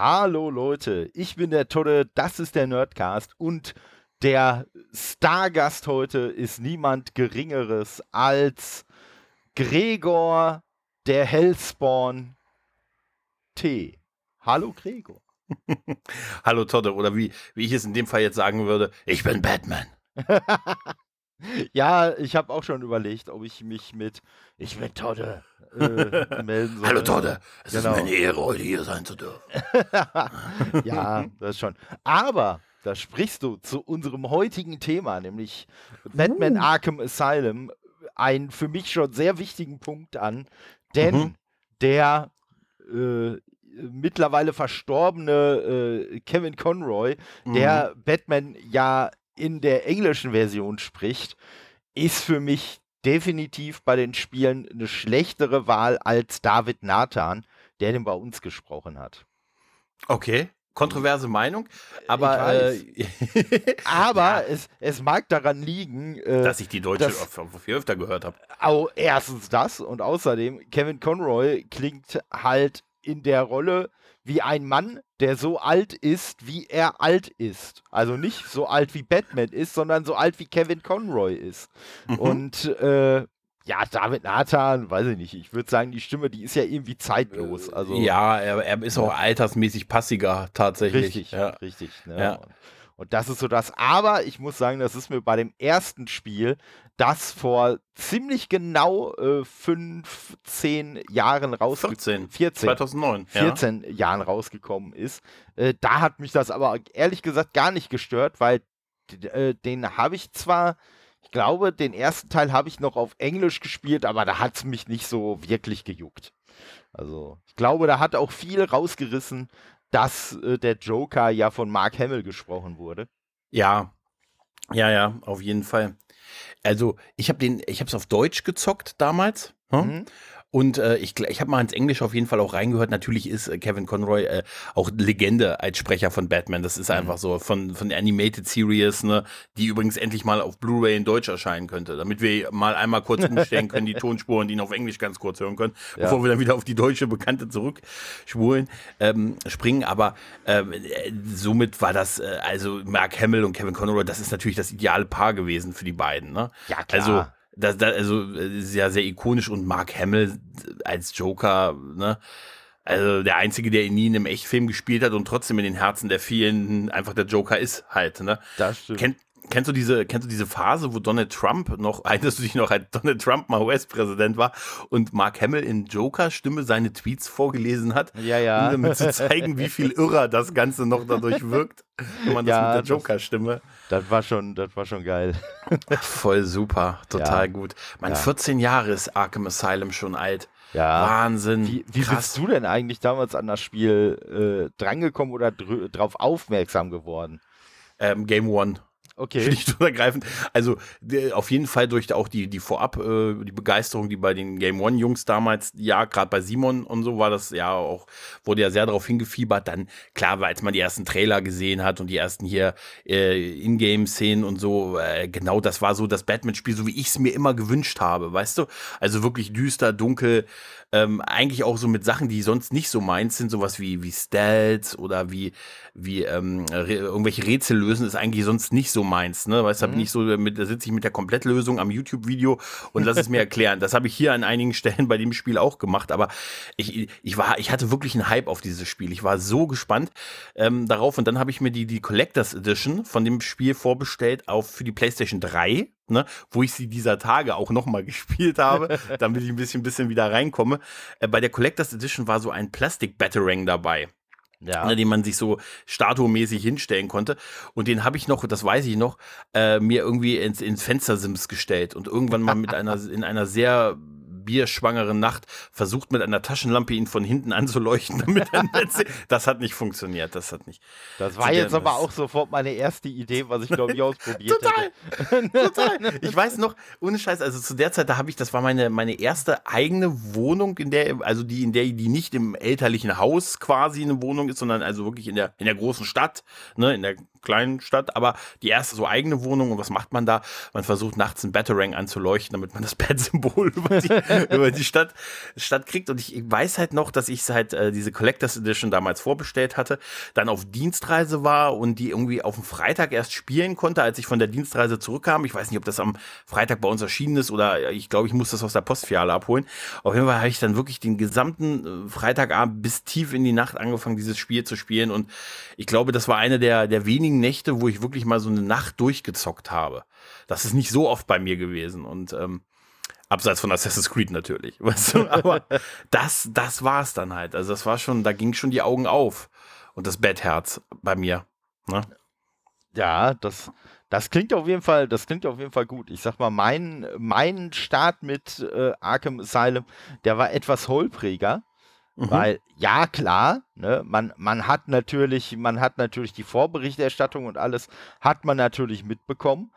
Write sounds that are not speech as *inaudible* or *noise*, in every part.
Hallo Leute, ich bin der Todde, das ist der Nerdcast und der Stargast heute ist niemand Geringeres als Gregor, der Hellspawn T. Hallo Gregor. *laughs* Hallo Todde, oder wie, wie ich es in dem Fall jetzt sagen würde, ich bin Batman. *laughs* ja, ich habe auch schon überlegt, ob ich mich mit Ich bin Todde äh, *laughs* melden soll. Hallo Todde, es genau. ist mir eine Ehre, heute hier sein zu dürfen. *laughs* ja, das schon. Aber da sprichst du zu unserem heutigen Thema, nämlich Batman uh. Arkham Asylum, einen für mich schon sehr wichtigen Punkt an, denn mhm. der äh, mittlerweile verstorbene äh, Kevin Conroy, mhm. der Batman ja in der englischen Version spricht, ist für mich definitiv bei den Spielen eine schlechtere Wahl als David Nathan, der den bei uns gesprochen hat. Okay. Kontroverse Meinung, aber, äh, *laughs* aber ja. es, es mag daran liegen, äh, dass ich die deutsche viel öfter gehört habe. Auch erstens das und außerdem Kevin Conroy klingt halt in der Rolle wie ein Mann, der so alt ist, wie er alt ist. Also nicht so alt wie Batman ist, sondern so alt wie Kevin Conroy ist. Mhm. Und äh, ja, David Nathan, weiß ich nicht. Ich würde sagen, die Stimme, die ist ja irgendwie zeitlos. Also, ja, er, er ist auch altersmäßig passiger tatsächlich. Richtig, ja. richtig. Ne? Ja. Und das ist so das. Aber ich muss sagen, das ist mir bei dem ersten Spiel, das vor ziemlich genau äh, 15 Jahren rausgekommen 14, 2009. 14 ja. Jahren rausgekommen ist. Äh, da hat mich das aber ehrlich gesagt gar nicht gestört, weil äh, den habe ich zwar, ich glaube, den ersten Teil habe ich noch auf Englisch gespielt, aber da hat es mich nicht so wirklich gejuckt. Also, ich glaube, da hat auch viel rausgerissen, dass äh, der Joker ja von Mark Hamill gesprochen wurde. Ja, ja, ja, auf jeden Fall. Also ich habe den, ich habe es auf Deutsch gezockt damals. Hm? Mhm. Und äh, ich, ich habe mal ins Englisch auf jeden Fall auch reingehört. Natürlich ist äh, Kevin Conroy äh, auch Legende als Sprecher von Batman. Das ist mhm. einfach so von, von der Animated Series, ne, die übrigens endlich mal auf Blu-ray in Deutsch erscheinen könnte, damit wir mal einmal kurz umstellen können, die *laughs* Tonspuren, die ihn auf Englisch ganz kurz hören können, ja. bevor wir dann wieder auf die deutsche Bekannte zurückspulen, ähm, springen. Aber ähm, äh, somit war das, äh, also Mark Hamill und Kevin Conroy, das ist natürlich das ideale Paar gewesen für die beiden. Ne? Ja, klar. Also das, das, also ist ja sehr ikonisch und Mark Hamill als Joker, ne? Also der Einzige, der ihn nie in einem Echtfilm gespielt hat und trotzdem in den Herzen der vielen einfach der Joker ist halt, ne? Das stimmt. Kennt, kennst du diese, kennst du diese Phase, wo Donald Trump noch, *laughs* erinnerst du dich noch, als Donald Trump mal US-Präsident war und Mark Hamill in Joker-Stimme seine Tweets vorgelesen hat? Ja, ja. Um damit zu zeigen, wie viel *laughs* irrer das Ganze noch dadurch wirkt, wenn man ja, das mit der Joker-Stimme. Das war schon, das war schon geil. Voll super, total ja. gut. Mein ja. 14 Jahre ist Arkham Asylum schon alt. Ja. Wahnsinn. Wie, wie bist du denn eigentlich damals an das Spiel äh, drangekommen oder drauf aufmerksam geworden? Ähm, Game One. Okay. Schlicht und ergreifend. Also auf jeden Fall durch auch die, die Vorab, äh, die Begeisterung, die bei den Game One-Jungs damals, ja, gerade bei Simon und so war das ja auch, wurde ja sehr darauf hingefiebert. Dann, klar, als man die ersten Trailer gesehen hat und die ersten hier äh, Ingame-Szenen und so, äh, genau das war so das Batman-Spiel, so wie ich es mir immer gewünscht habe, weißt du? Also wirklich düster, dunkel, ähm, eigentlich auch so mit Sachen, die sonst nicht so meins sind, sowas wie, wie Stealth oder wie, wie ähm, irgendwelche Rätsel lösen, ist eigentlich sonst nicht so meins. Ne? Weißt, mhm. nicht so, mit, da sitze ich mit der Komplettlösung am YouTube-Video und lass es mir *laughs* erklären. Das habe ich hier an einigen Stellen bei dem Spiel auch gemacht, aber ich, ich war, ich hatte wirklich einen Hype auf dieses Spiel. Ich war so gespannt ähm, darauf und dann habe ich mir die, die Collectors Edition von dem Spiel vorbestellt auf für die PlayStation 3 ne, wo ich sie dieser Tage auch nochmal *laughs* gespielt habe, damit ich ein bisschen, bisschen wieder reinkomme. Äh, bei der Collectors Edition war so ein Plastik-Batarang dabei. Ja. Ne, den man sich so statumäßig hinstellen konnte. Und den habe ich noch, das weiß ich noch, äh, mir irgendwie ins, ins Fenstersims gestellt und irgendwann mal mit *laughs* einer, in einer sehr bierschwangeren Nacht versucht mit einer Taschenlampe ihn von hinten anzuleuchten, damit er *laughs* Das hat nicht funktioniert. Das hat nicht. Das war jetzt aber auch sofort meine erste Idee, was ich glaube ich ausprobiert *laughs* Total. hätte. Total. *laughs* Ich weiß noch, ohne Scheiß, also zu der Zeit, da habe ich, das war meine, meine erste eigene Wohnung, in der, also die, in der, die nicht im elterlichen Haus quasi eine Wohnung ist, sondern also wirklich in der, in der großen Stadt, ne, in der kleinen Stadt, aber die erste so eigene Wohnung. Und was macht man da? Man versucht nachts ein Batarang anzuleuchten, damit man das *laughs* Bat-Symbol über die, *laughs* über die Stadt, Stadt kriegt. Und ich weiß halt noch, dass ich halt äh, diese Collectors Edition damals vorbestellt hatte, dann auf Dienstreise war und die irgendwie auf dem Freitag erst spielen konnte, als ich von der Dienstreise zurückkam. Ich weiß nicht, ob das am Freitag bei uns erschienen ist oder ich glaube, ich muss das aus der Postfiliale abholen. Auf jeden Fall habe ich dann wirklich den gesamten äh, Freitagabend bis tief in die Nacht angefangen, dieses Spiel zu spielen. Und ich glaube, das war eine der, der wenigen Nächte, wo ich wirklich mal so eine Nacht durchgezockt habe. Das ist nicht so oft bei mir gewesen. Und ähm, abseits von Assassin's Creed natürlich. *laughs* Weißt du? Aber das, das war es dann halt. Also das war schon, da ging schon die Augen auf. Und das Bettherz bei mir. Ne? Ja, das, das klingt auf jeden Fall, das klingt auf jeden Fall gut. Ich sag mal, mein, mein Start mit äh, Arkham Asylum, der war etwas holpriger. Mhm. Weil, ja, klar, ne, man, man hat natürlich, man hat natürlich die Vorberichterstattung und alles hat man natürlich mitbekommen.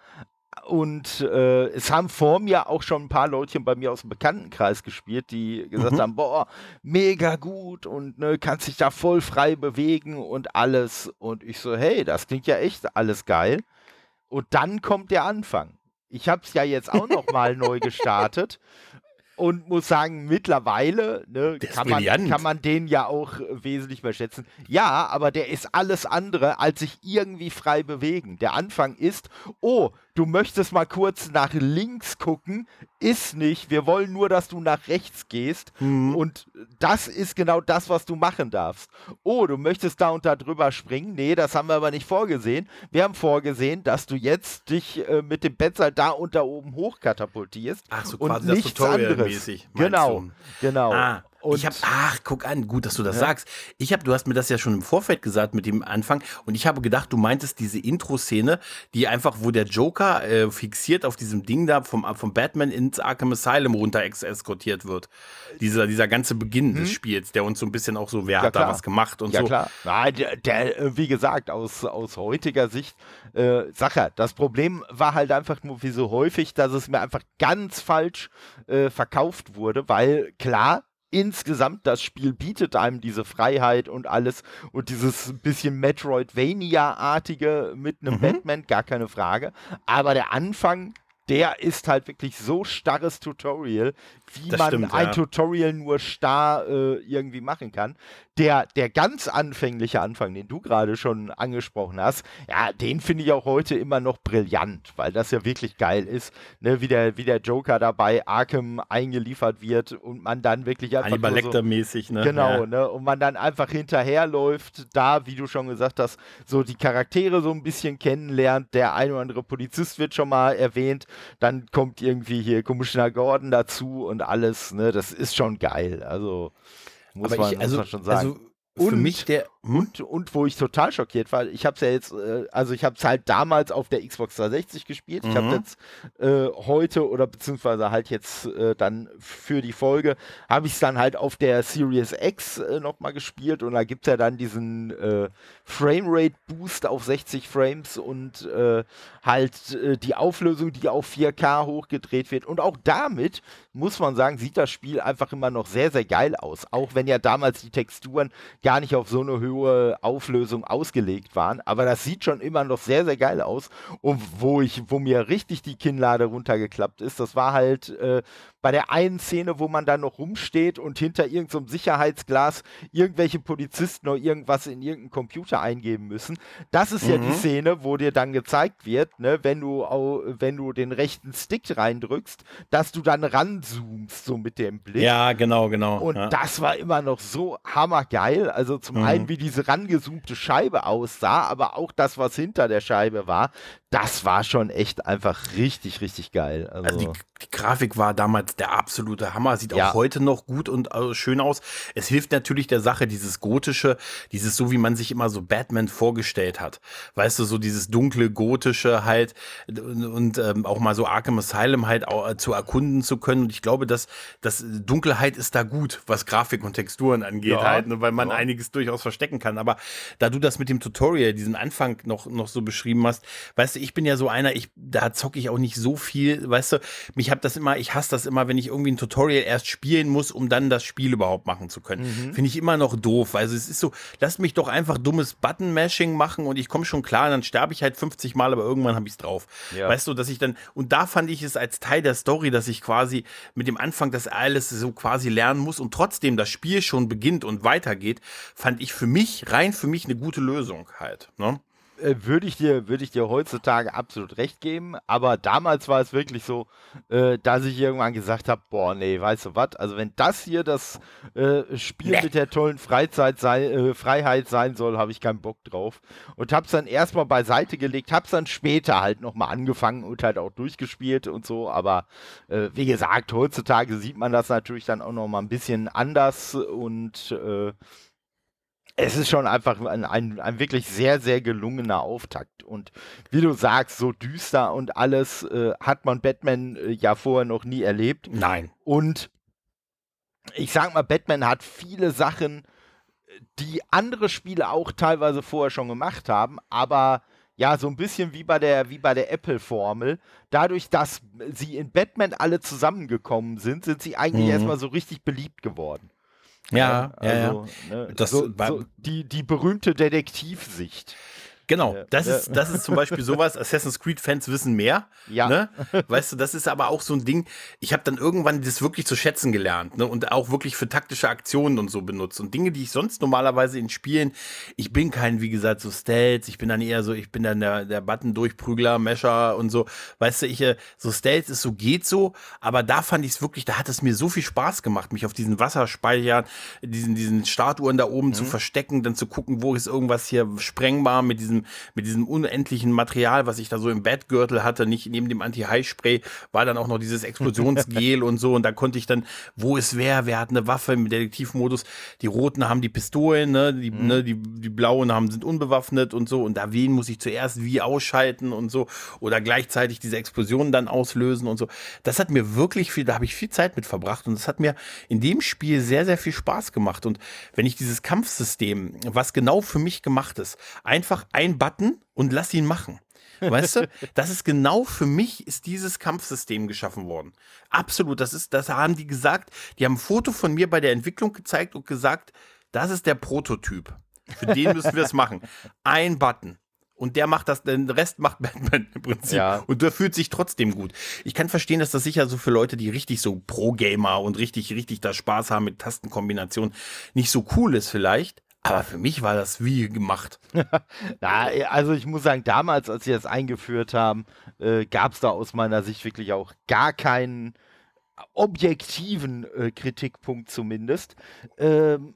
Und äh, es haben vor mir auch schon ein paar Leutchen bei mir aus dem Bekanntenkreis gespielt, die gesagt mhm. haben, boah, mega gut und ne, kannst dich da voll frei bewegen und alles. Und ich so, hey, das klingt ja echt alles geil. Und dann kommt der Anfang. Ich habe es ja jetzt auch noch mal neu *laughs* gestartet und muss sagen, mittlerweile ne, kann, man, kann man den ja auch wesentlich mehr schätzen. Ja, aber der ist alles andere als sich irgendwie frei bewegen. Der Anfang ist, oh, du möchtest mal kurz nach links gucken, ist nicht. Wir wollen nur, dass du nach rechts gehst. Mhm. Und das ist genau das, was du machen darfst. Oh, du möchtest da und da drüber springen. Nee, das haben wir aber nicht vorgesehen. Wir haben vorgesehen, dass du jetzt dich äh, mit dem Betzer da und da oben hoch katapultierst. Ach so, quasi und das Tutorial mäßig. Genau, genau. Ah. Und ich habe, ach, guck an, gut, dass du das ja. sagst. Ich habe, du hast mir das ja schon im Vorfeld gesagt mit dem Anfang und ich habe gedacht, du meintest diese Intro-Szene, die einfach, wo der Joker äh, fixiert auf diesem Ding da vom, vom Batman ins Arkham Asylum runter eskortiert wird. Dieser, dieser ganze Beginn hm. des Spiels, der uns so ein bisschen auch so, wer ja, hat klar. da was gemacht und ja, so. Ja, klar. Nein, der, der, wie gesagt, aus, aus heutiger Sicht, äh, Sache, das Problem war halt einfach nur wie so häufig, dass es mir einfach ganz falsch äh, verkauft wurde, weil klar, insgesamt das Spiel bietet einem diese Freiheit und alles und dieses bisschen Metroidvania-artige mit einem mhm. Batman, gar keine Frage. Aber der Anfang, der ist halt wirklich so starres Tutorial, wie das man stimmt, ein ja. Tutorial nur starr äh, irgendwie machen kann. Der, der ganz anfängliche Anfang, den du gerade schon angesprochen hast, ja, den finde ich auch heute immer noch brillant, weil das ja wirklich geil ist, ne, wie, der, wie der Joker dabei Arkham eingeliefert wird und man dann wirklich einfach. Hannibal Lecter-mäßig, ne? Genau, ja. ne? Und man dann einfach hinterherläuft, da, wie du schon gesagt hast, so die Charaktere so ein bisschen kennenlernt. Der ein oder andere Polizist wird schon mal erwähnt, dann kommt irgendwie hier Commissioner Gordon dazu und alles, ne? Das ist schon geil. Also muss, man, ich, also, muss man schon sagen. Also und, für mich der hm? und, und wo ich total schockiert war, ich habe es ja jetzt, äh, also ich habe es halt damals auf der Xbox 360 gespielt. Mhm. Ich habe jetzt äh, heute oder beziehungsweise halt jetzt äh, dann für die Folge habe ich es dann halt auf der Series X äh, nochmal gespielt und da gibt es ja dann diesen äh, Framerate Boost auf 60 Frames und äh, halt äh, die Auflösung, die auf 4K hochgedreht wird. Und auch damit muss man sagen, sieht das Spiel einfach immer noch sehr, sehr geil aus. Auch wenn ja damals die Texturen gar nicht auf so eine hohe Auflösung ausgelegt waren. Aber das sieht schon immer noch sehr, sehr geil aus. Und wo ich, wo mir richtig die Kinnlade runtergeklappt ist, das war halt äh, bei der einen Szene, wo man dann noch rumsteht und hinter irgendeinem so Sicherheitsglas irgendwelche Polizisten noch irgendwas in irgendeinen Computer eingeben müssen. Das ist mhm. ja die mhm. Szene, wo dir dann gezeigt wird, ne, wenn du, wenn du den rechten Stick reindrückst, dass du dann ranzoomst, so mit dem Blick. Ja, genau, genau. Und ja. das war immer noch so hammergeil. Also zum mhm. einen, wie diese rangezoomte Scheibe aussah, aber auch das, was hinter der Scheibe war, das war schon echt einfach richtig, richtig geil. Also, also die, die, Grafik war damals der absolute Hammer, sieht ja. auch heute noch gut und äh, schön aus. Es hilft natürlich der Sache, dieses gotische, dieses so, wie man sich immer so Batman vorgestellt hat. Weißt du, so dieses dunkle, gotische halt und, und ähm, auch mal so Arkham Asylum halt auch, äh, zu erkunden zu können. Und ich glaube, dass, dass Dunkelheit ist da gut, was Grafik und Texturen angeht ja. halt, ne, weil man ja. einiges durchaus verstecken kann. Aber da du das mit dem Tutorial, diesen Anfang noch, noch so beschrieben hast, weißt du, ich bin ja so einer, ich, da zocke ich auch nicht so viel, weißt du, mich hab das immer, ich hasse das immer, wenn ich irgendwie ein Tutorial erst spielen muss, um dann das Spiel überhaupt machen zu können. Mhm. Finde ich immer noch doof. Also es ist so, lasst mich doch einfach dummes Button-Mashing machen und ich komme schon klar, dann sterbe ich halt 50 Mal, aber irgendwann habe ich es drauf. Ja. Weißt du, dass ich dann, und da fand ich es als Teil der Story, dass ich quasi mit dem Anfang das alles so quasi lernen muss und trotzdem das Spiel schon beginnt und weitergeht, fand ich für mich, rein für mich eine gute Lösung halt. Ne? Äh, würde ich dir, würde ich dir heutzutage absolut recht geben. Aber damals war es wirklich so, äh, dass ich irgendwann gesagt habe, boah, nee, weißt du was? Also wenn das hier das äh, Spiel nee. mit der tollen Freizeit sei, äh, Freiheit sein soll, habe ich keinen Bock drauf. Und habe es dann erstmal beiseite gelegt, habe es dann später halt nochmal angefangen und halt auch durchgespielt und so. Aber äh, wie gesagt, heutzutage sieht man das natürlich dann auch nochmal ein bisschen anders und äh, es ist schon einfach ein, ein, ein, wirklich sehr, sehr gelungener Auftakt. Und wie du sagst, so düster und alles äh, hat man Batman äh, ja vorher noch nie erlebt. Nein. Und ich sag mal, Batman hat viele Sachen, die andere Spiele auch teilweise vorher schon gemacht haben, aber ja, so ein bisschen wie bei der, wie bei der Apple-Formel. Dadurch, dass sie in Batman alle zusammengekommen sind, sind sie eigentlich mhm. erstmal so richtig beliebt geworden. Ja, ja, also, ja. Ne, das, so, so die, die berühmte Detektivsicht. Genau, das ja. ist, das ist zum Beispiel sowas, Assassin's Creed-Fans wissen mehr. Ja. Ne? Weißt du, das ist aber auch so ein Ding, ich habe dann irgendwann das wirklich zu schätzen gelernt ne? und auch wirklich für taktische Aktionen und so benutzt. Und Dinge, die ich sonst normalerweise in Spielen, ich bin kein, wie gesagt, so Stealth, ich bin dann eher so, ich bin dann der, der Button-Durchprügler, Mescher und so. Weißt du, ich, äh, so Stealth ist so, geht so, aber da fand ich es wirklich, da hat es mir so viel Spaß gemacht, mich auf diesen Wasserspeichern, diesen, diesen Statuen da oben mhm. zu verstecken, dann zu gucken, wo ist irgendwas hier sprengbar mit diesem mit diesem unendlichen Material, was ich da so im Bettgürtel hatte, nicht neben dem Anti-High-Spray, war dann auch noch dieses Explosionsgel *laughs* und so. Und da konnte ich dann, wo ist wer, wer hat eine Waffe im Detektivmodus. Die Roten haben die Pistolen, ne? Die, mhm. ne? die, die Blauen haben, sind unbewaffnet und so. Und da wen muss ich zuerst wie ausschalten und so. Oder gleichzeitig diese Explosionen dann auslösen und so. Das hat mir wirklich viel, da habe ich viel Zeit mit verbracht. Und das hat mir in dem Spiel sehr, sehr viel Spaß gemacht. Und wenn ich dieses Kampfsystem, was genau für mich gemacht ist, einfach ein einen Button und lass ihn machen. Weißt du, *laughs* das ist genau für mich ist dieses Kampfsystem geschaffen worden. Absolut, das ist, das haben die gesagt. Die haben ein Foto von mir bei der Entwicklung gezeigt und gesagt, das ist der Prototyp. Für den müssen wir es machen. Ein Button. Und der macht das, den Rest macht Batman im Prinzip. Ja. Und der fühlt sich trotzdem gut. Ich kann verstehen, dass das sicher so für Leute, die richtig so Pro-Gamer und richtig, richtig da Spaß haben mit Tastenkombinationen, nicht so cool ist vielleicht. Aber für mich war das wie gemacht. *laughs* Na, also ich muss sagen, damals, als sie das eingeführt haben, äh, gab es da aus meiner Sicht wirklich auch gar keinen objektiven äh, Kritikpunkt zumindest. Ähm,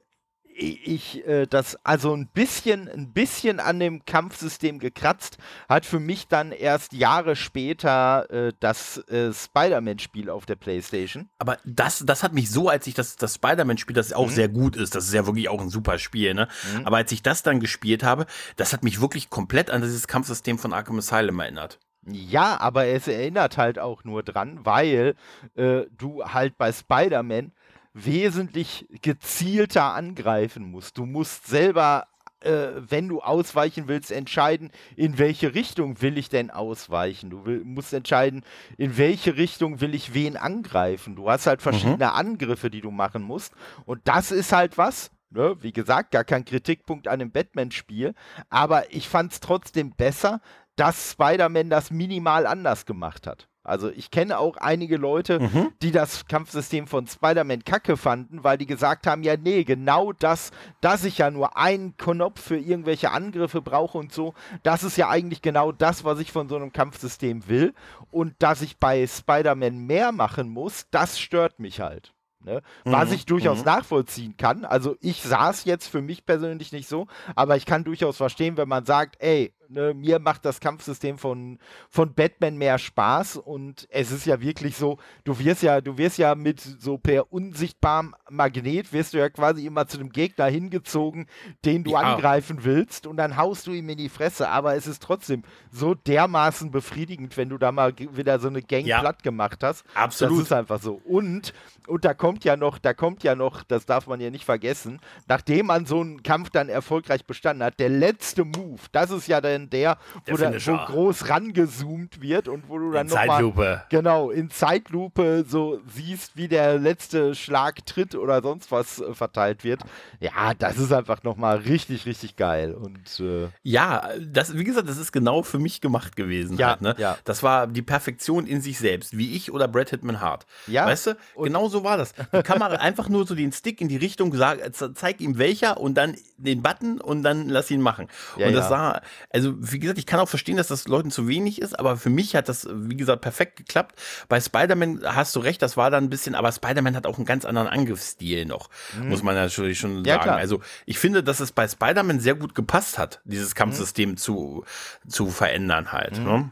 ich äh, das also ein bisschen ein bisschen an dem Kampfsystem gekratzt hat für mich dann erst Jahre später äh, das äh, Spider-Man Spiel auf der PlayStation. Aber das das hat mich so als ich das das Spider-Man Spiel das auch mhm. sehr gut ist, das ist ja wirklich auch ein super Spiel, ne? Mhm. Aber als ich das dann gespielt habe, das hat mich wirklich komplett an dieses Kampfsystem von Arkham Asylum erinnert. Ja, aber es erinnert halt auch nur dran, weil äh, du halt bei Spider-Man wesentlich gezielter angreifen musst. Du musst selber, äh, wenn du ausweichen willst, entscheiden, in welche Richtung will ich denn ausweichen. Du will, musst entscheiden, in welche Richtung will ich wen angreifen. Du hast halt verschiedene mhm. Angriffe, die du machen musst. Und das ist halt was, Ne, wie gesagt, gar kein Kritikpunkt an dem Batman-Spiel, aber ich fand es trotzdem besser, dass Spider-Man das minimal anders gemacht hat. Also ich kenne auch einige Leute, mhm. die das Kampfsystem von Spider-Man kacke fanden, weil die gesagt haben, ja nee, genau das, dass ich ja nur einen Knopf für irgendwelche Angriffe brauche und so, das ist ja eigentlich genau das, was ich von so einem Kampfsystem will. Und dass ich bei Spider-Man mehr machen muss, das stört mich halt. Ne? Mhm. Was ich durchaus mhm. nachvollziehen kann. Also ich saß jetzt für mich persönlich nicht so, aber ich kann durchaus verstehen, wenn man sagt, ey, Ne, mir macht das Kampfsystem von, von Batman mehr Spaß und es ist ja wirklich so, du wirst ja, du wirst ja mit so per unsichtbarem Magnet wirst du ja quasi immer zu dem Gegner hingezogen, den du ja. angreifen willst und dann haust du ihm in die Fresse, aber es ist trotzdem so dermaßen befriedigend, wenn du da mal wieder so eine Gang ja. platt gemacht hast. Absolut. Das ist einfach so. Und, und da kommt ja noch, da kommt ja noch, das darf man ja nicht vergessen, nachdem man so einen Kampf dann erfolgreich bestanden hat, der letzte Move, das ist ja dann dann der, wo, Der da, wo groß rangezoomt wird und wo du dann In nochmal Zeitlupe. genau in Zeitlupe so siehst, wie der letzte Schlag tritt oder sonst was äh, verteilt wird. Ja, das ist einfach nochmal richtig, richtig geil. Und äh, Ja, das, wie gesagt, das ist genau für mich gemacht gewesen. Ja, halt, ne? ja. Das war die Perfektion in sich selbst, wie ich oder Brad Hitman Hart. Ja, Weißt du, und- genau so war das. Die Kamera *laughs* einfach nur so den Stick in die Richtung, sag, ze- zeig ihm welcher und dann den Button und dann lass ihn machen. Ja, und das ja. sah, also wie gesagt, ich kann auch verstehen, dass das Leuten zu wenig ist, aber für mich hat das, wie gesagt, perfekt geklappt. Bei Spider-Man hast du recht, das war dann ein bisschen, aber Spider-Man hat auch einen ganz anderen Angriffsstil noch, muss man natürlich schon Mhm. Ja, sagen. klar. Also ich finde, dass es bei Spider-Man sehr gut gepasst hat, dieses Mhm. Kampfsystem zu, zu verändern halt. Ne?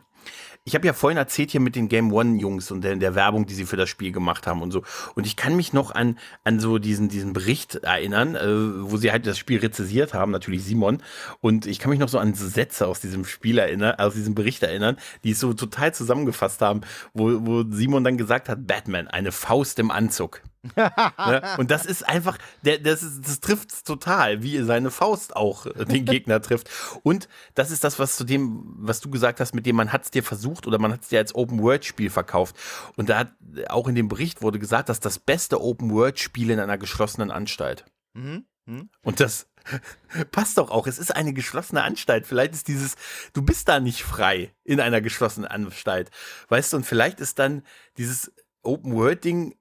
Ich habe ja vorhin erzählt hier mit den Game One-Jungs und der, der Werbung, die sie für das Spiel gemacht haben und so. Und ich kann mich noch an, an so diesen, diesen Bericht erinnern, äh, wo sie halt das Spiel rezessiert haben, natürlich Simon. Und ich kann mich noch so an Sätze aus diesem Spiel erinnern, aus diesem Bericht erinnern, die es so total zusammengefasst haben, wo, wo Simon dann gesagt hat, Batman, eine Faust im Anzug. Ne? Und das ist einfach, der, das, ist, das trifft total, wie seine Faust auch äh, den *laughs* Gegner trifft. Und das ist das, was zu dem, was du gesagt hast, mit dem man hat es dir versucht oder man hat es dir als Open-World-Spiel verkauft. Und da hat auch in dem Bericht wurde gesagt, dass das beste Open-World-Spiel in einer geschlossenen Anstalt. mhm. Mhm. Und das *laughs* passt doch auch. Es ist eine geschlossene Anstalt. Vielleicht ist dieses, du bist da nicht frei in einer geschlossenen Anstalt. Weißt du, und vielleicht ist dann dieses Open-World-Ding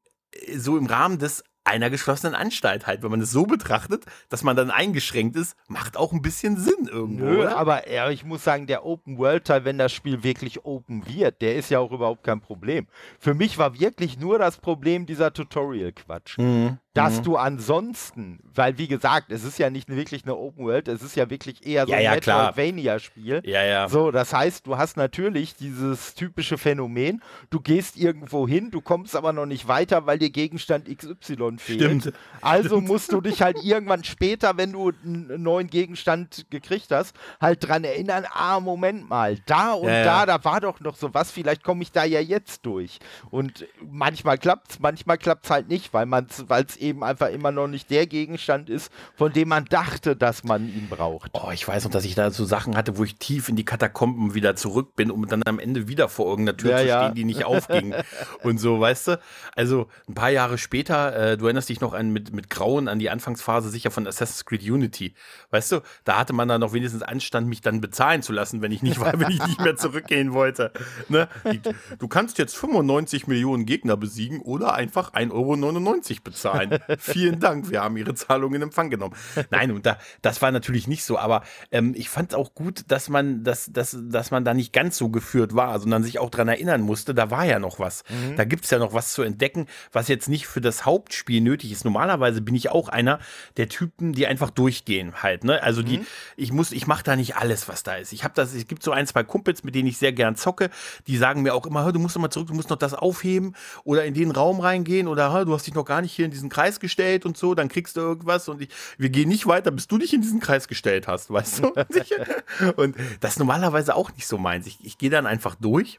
so im Rahmen des einer geschlossenen Anstalt halt, wenn man es so betrachtet, dass man dann eingeschränkt ist, macht auch ein bisschen Sinn irgendwo. Nö, oder? aber ja, ich muss sagen, der Open-World-Teil, wenn das Spiel wirklich open wird, der ist ja auch überhaupt kein Problem. Für mich war wirklich nur das Problem dieser Tutorial-Quatsch. Mhm. Dass du ansonsten, weil wie gesagt, es ist ja nicht wirklich eine Open World, es ist ja wirklich eher so Ja, ein ja. Metroidvania-Spiel. Ja, ja. So, das heißt, du hast natürlich dieses typische Phänomen, du gehst irgendwo hin, du kommst aber noch nicht weiter, weil dir Gegenstand XY fehlt. Stimmt. Also musst du dich halt irgendwann später, wenn du einen neuen Gegenstand gekriegt hast, halt dran erinnern, ah, Moment mal, da und Ja, da, da war doch noch sowas, vielleicht komme ich da ja jetzt durch. Und manchmal klappt's, manchmal klappt's halt nicht, weil man weil es eben einfach immer noch nicht der Gegenstand ist, von dem man dachte, dass man ihn braucht. Oh, ich weiß noch, dass ich da so Sachen hatte, wo ich tief in die Katakomben wieder zurück bin, um dann am Ende wieder vor irgendeiner Tür Ja, zu ja. stehen, die nicht aufging. *laughs* und so, weißt du? Also ein paar Jahre später, äh, du erinnerst dich noch an, mit, mit Grauen an die Anfangsphase sicher von Assassin's Creed Unity. Weißt du, da hatte man dann noch wenigstens Anstand, mich dann bezahlen zu lassen, wenn ich nicht war, *laughs* wenn ich nicht mehr zurückgehen wollte. Ne? Die, du kannst jetzt 95 Millionen Gegner besiegen oder einfach 1,99 Euro bezahlen. Vielen Dank, wir haben Ihre Zahlung in Empfang genommen. Nein, und da, das war natürlich nicht so, aber ähm, ich fand auch gut, dass man, dass, dass, dass man da nicht ganz so geführt war, sondern sich auch dran erinnern musste, da war ja noch was. Da gibt es ja noch was zu entdecken, was jetzt nicht für das Hauptspiel nötig ist. Normalerweise bin ich auch einer der Typen, die einfach durchgehen halt. Ne? Also die, ich muss, ich mache da nicht alles, was da ist. Ich habe das, es gibt so ein, zwei Kumpels, mit denen ich sehr gern zocke, die sagen mir auch immer, "Hör, du musst noch mal zurück, du musst noch das aufheben oder in den Raum reingehen oder "Hör, du hast dich noch gar nicht hier in diesen Kreis gestellt und so, dann kriegst du irgendwas und ich, wir gehen nicht weiter, bis du dich in diesen Kreis gestellt hast, weißt du? *laughs* und das ist normalerweise auch nicht so meins. Ich, ich gehe dann einfach durch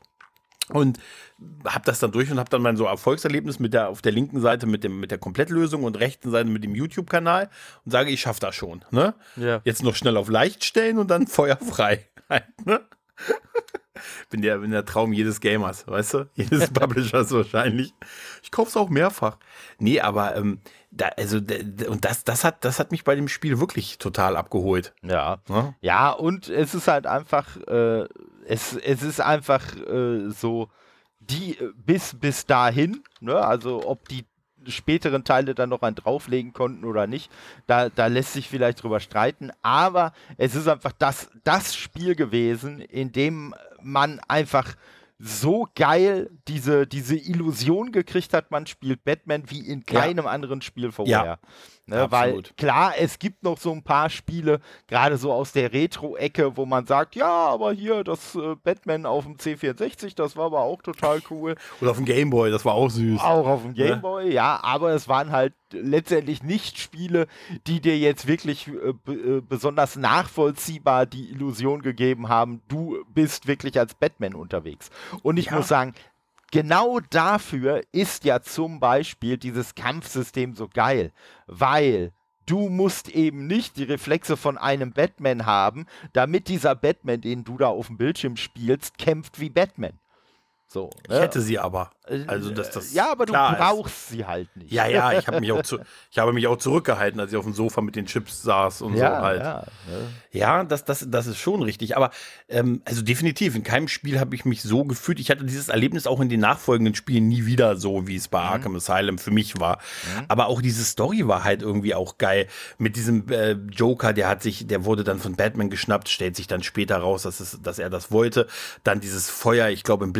und habe das dann durch und habe dann mein so Erfolgserlebnis mit der auf der linken Seite mit dem mit der Komplettlösung und rechten Seite mit dem YouTube Kanal und sage, ich schaffe das schon, ne? Ja. Jetzt noch schnell auf leicht stellen und dann *laughs* feuerfrei. Halt, ne? *laughs* bin der bin der Traum jedes Gamers, weißt du? Jedes *laughs* Publishers wahrscheinlich. Ich kaufe es auch mehrfach. Nee, aber ähm, da, also d- d- und das das hat das hat mich bei dem Spiel wirklich total abgeholt. Ja. Ne? Ja, und es ist halt einfach, äh, es, es ist einfach äh, so, die äh, bis, bis dahin, ne, also ob die späteren Teile dann noch einen drauflegen konnten oder nicht, da, da lässt sich vielleicht drüber streiten, aber es ist einfach das, das Spiel gewesen, in dem man einfach so geil diese, diese Illusion gekriegt hat, man spielt Batman wie in keinem anderen Spiel vorher. Ne, weil klar, es gibt noch so ein paar Spiele, gerade so aus der Retro-Ecke, wo man sagt, ja, aber hier das äh, Batman auf dem C64, das war aber auch total cool. Oder auf dem Gameboy, das war auch süß. Auch auf dem Ne? Gameboy, ja, aber es waren halt letztendlich nicht Spiele, die dir jetzt wirklich äh, äh, besonders nachvollziehbar die Illusion gegeben haben, du bist wirklich als Batman unterwegs. Und ich Ja. muss sagen, genau dafür ist ja zum Beispiel dieses Kampfsystem so geil, weil du musst eben nicht die Reflexe von einem Batman haben, damit dieser Batman, den du da auf dem Bildschirm spielst, kämpft wie Batman. So, ne? Ich hätte sie aber. Also, dass das ja, aber du brauchst ist. sie halt nicht. Ja, ja, ich habe mich, auch zu, *laughs* ich habe mich auch zurückgehalten, als ich auf dem Sofa mit den Chips saß und ja, so halt. Ja, ne? ja das, das, das ist schon richtig. Aber ähm, also definitiv, in keinem Spiel habe ich mich so gefühlt. Ich hatte dieses Erlebnis auch in den nachfolgenden Spielen nie wieder so, wie es bei mhm. Arkham Asylum für mich war. Mhm. Aber auch diese Story war halt irgendwie auch geil. Mit diesem äh, Joker, der hat sich, der wurde dann von Batman geschnappt, stellt sich dann später raus, dass, es, dass er das wollte. Dann dieses Feuer, ich glaube, im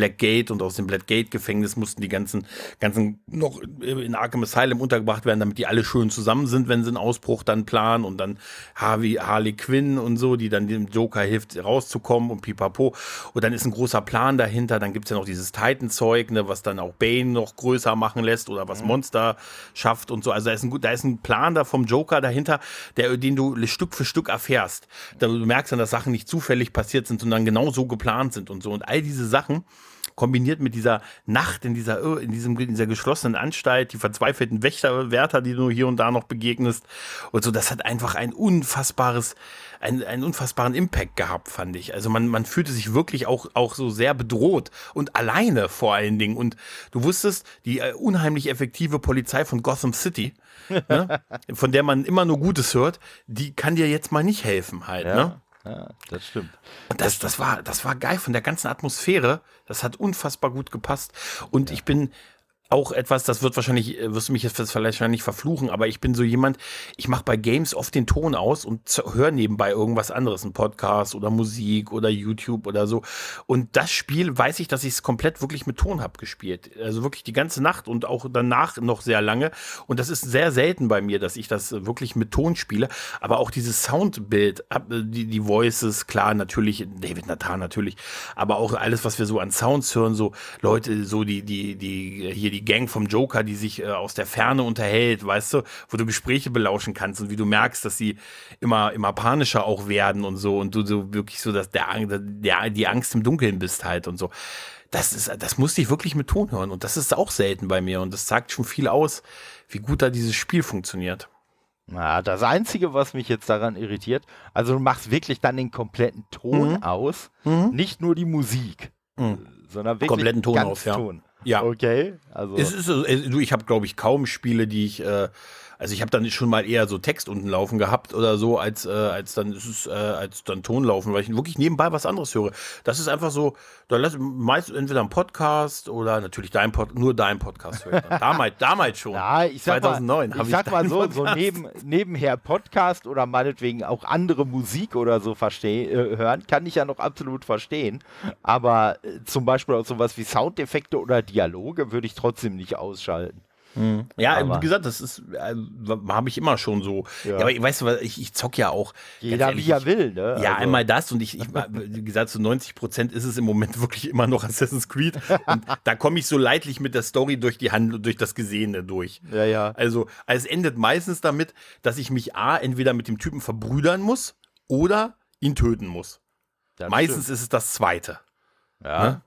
Blackgate und aus dem Blackgate-Gefängnis mussten die ganzen, ganzen noch in Arkham Asylum untergebracht werden, damit die alle schön zusammen sind, wenn sie einen Ausbruch dann planen und dann Harvey, Harley Quinn und so, die dann dem Joker hilft, rauszukommen und pipapo. Und dann ist ein großer Plan dahinter. Dann gibt es ja noch dieses Titan-Zeug, ne, was dann auch Bane noch größer machen lässt oder was mhm. Monster schafft und so. Also da ist ein, da ist ein Plan da vom Joker dahinter, der, den du Stück für Stück erfährst. Da, du merkst dann, dass Sachen nicht zufällig passiert sind, sondern genau so geplant sind und so. Und all diese Sachen kombiniert mit dieser Nacht in dieser, in diesem, in dieser geschlossenen Anstalt, die verzweifelten Wächter, Wärter, die du hier und da noch begegnest und so, das hat einfach ein unfassbares, ein, einen unfassbaren Impact gehabt, fand ich. Also man, man fühlte sich wirklich auch, auch so sehr bedroht und alleine vor allen Dingen. Und du wusstest, die äh, unheimlich effektive Polizei von Gotham City, ne, *laughs* von der man immer nur Gutes hört, die kann dir jetzt mal nicht helfen halt. Ja. Ne? Ja, das stimmt. Und das, das, war, das war geil von der ganzen Atmosphäre. Das hat unfassbar gut gepasst. Und ja. ich bin auch etwas, das wird wahrscheinlich, äh, wirst du mich jetzt vielleicht wahrscheinlich verfluchen, aber ich bin so jemand, ich mache bei Games oft den Ton aus und höre nebenbei irgendwas anderes, ein Podcast oder Musik oder YouTube oder so. Und das Spiel weiß ich, dass ich es komplett wirklich mit Ton habe gespielt. Also wirklich die ganze Nacht und auch danach noch sehr lange. Und das ist sehr selten bei mir, dass ich das wirklich mit Ton spiele. Aber auch dieses Soundbild, äh, die, die Voices, klar, natürlich, David Nathan natürlich, aber auch alles, was wir so an Sounds hören, so Leute, so die, die, die hier die Gang vom Joker, die sich äh, aus der Ferne unterhält, weißt du, wo du Gespräche belauschen kannst und wie du merkst, dass sie immer, immer panischer auch werden und so und du so wirklich so, dass der, der, die Angst im Dunkeln bist halt und so. Das ist, das musste ich wirklich mit Ton hören und das ist auch selten bei mir und das sagt schon viel aus, wie gut da dieses Spiel funktioniert. Na, das Einzige, was mich jetzt daran irritiert, also du machst wirklich dann den kompletten Ton mhm. aus, mhm. nicht nur die Musik, mhm. sondern wirklich kompletten Ton aus, ja. Ton. Ja. Okay. Also. Es ist, du, ich habe, glaube ich, kaum Spiele, die ich äh, also ich habe dann schon mal eher so Text unten laufen gehabt oder so, als, äh, als dann ist es, äh, als dann Ton laufen, weil ich wirklich nebenbei was anderes höre. Das ist einfach so, da lass meist entweder ein Podcast oder natürlich dein Pod, nur dein Podcast hören. damals, *laughs* damals schon. Ja, ich sag 2009 mal, ich sag ich mal so, so neben, nebenher Podcast oder meinetwegen auch andere Musik oder so versteh, äh, hören, kann ich ja noch absolut verstehen. Aber äh, zum Beispiel auch sowas wie Soundeffekte oder Dialoge würde ich trotzdem nicht ausschalten. Mhm. Ja, aber wie gesagt, das ist, äh, habe ich immer schon so. Ja. ja aber weißt du, ich, ich zock ja auch. Jeder ehrlich, wie er will, ne? Ja, also. einmal das und ich, ich, wie gesagt, zu so 90 Prozent ist es im Moment *laughs* wirklich immer noch Assassin's Creed. und da komme ich so leidlich mit der Story durch die Hand, durch das Gesehene durch. Ja, ja. Also, es endet meistens damit, dass ich mich A, entweder mit dem Typen verbrüdern muss oder ihn töten muss. Das meistens stimmt. ist es das Zweite. Ja. Ne?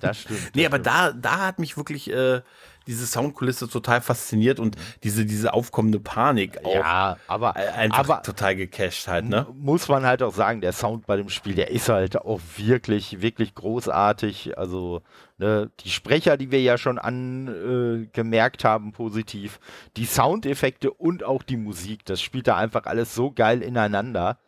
Das stimmt. *laughs* Das nee, aber da, da hat mich wirklich äh, diese Soundkulisse total fasziniert und diese, diese aufkommende Panik auch. Ja, aber einfach aber total gecasht halt, ne? Muss man halt auch sagen, der Sound bei dem Spiel, der ist halt auch wirklich, wirklich großartig. Also, ne, die Sprecher, die wir ja schon angemerkt äh, haben, positiv, die Soundeffekte und auch die Musik, das spielt da einfach alles so geil ineinander.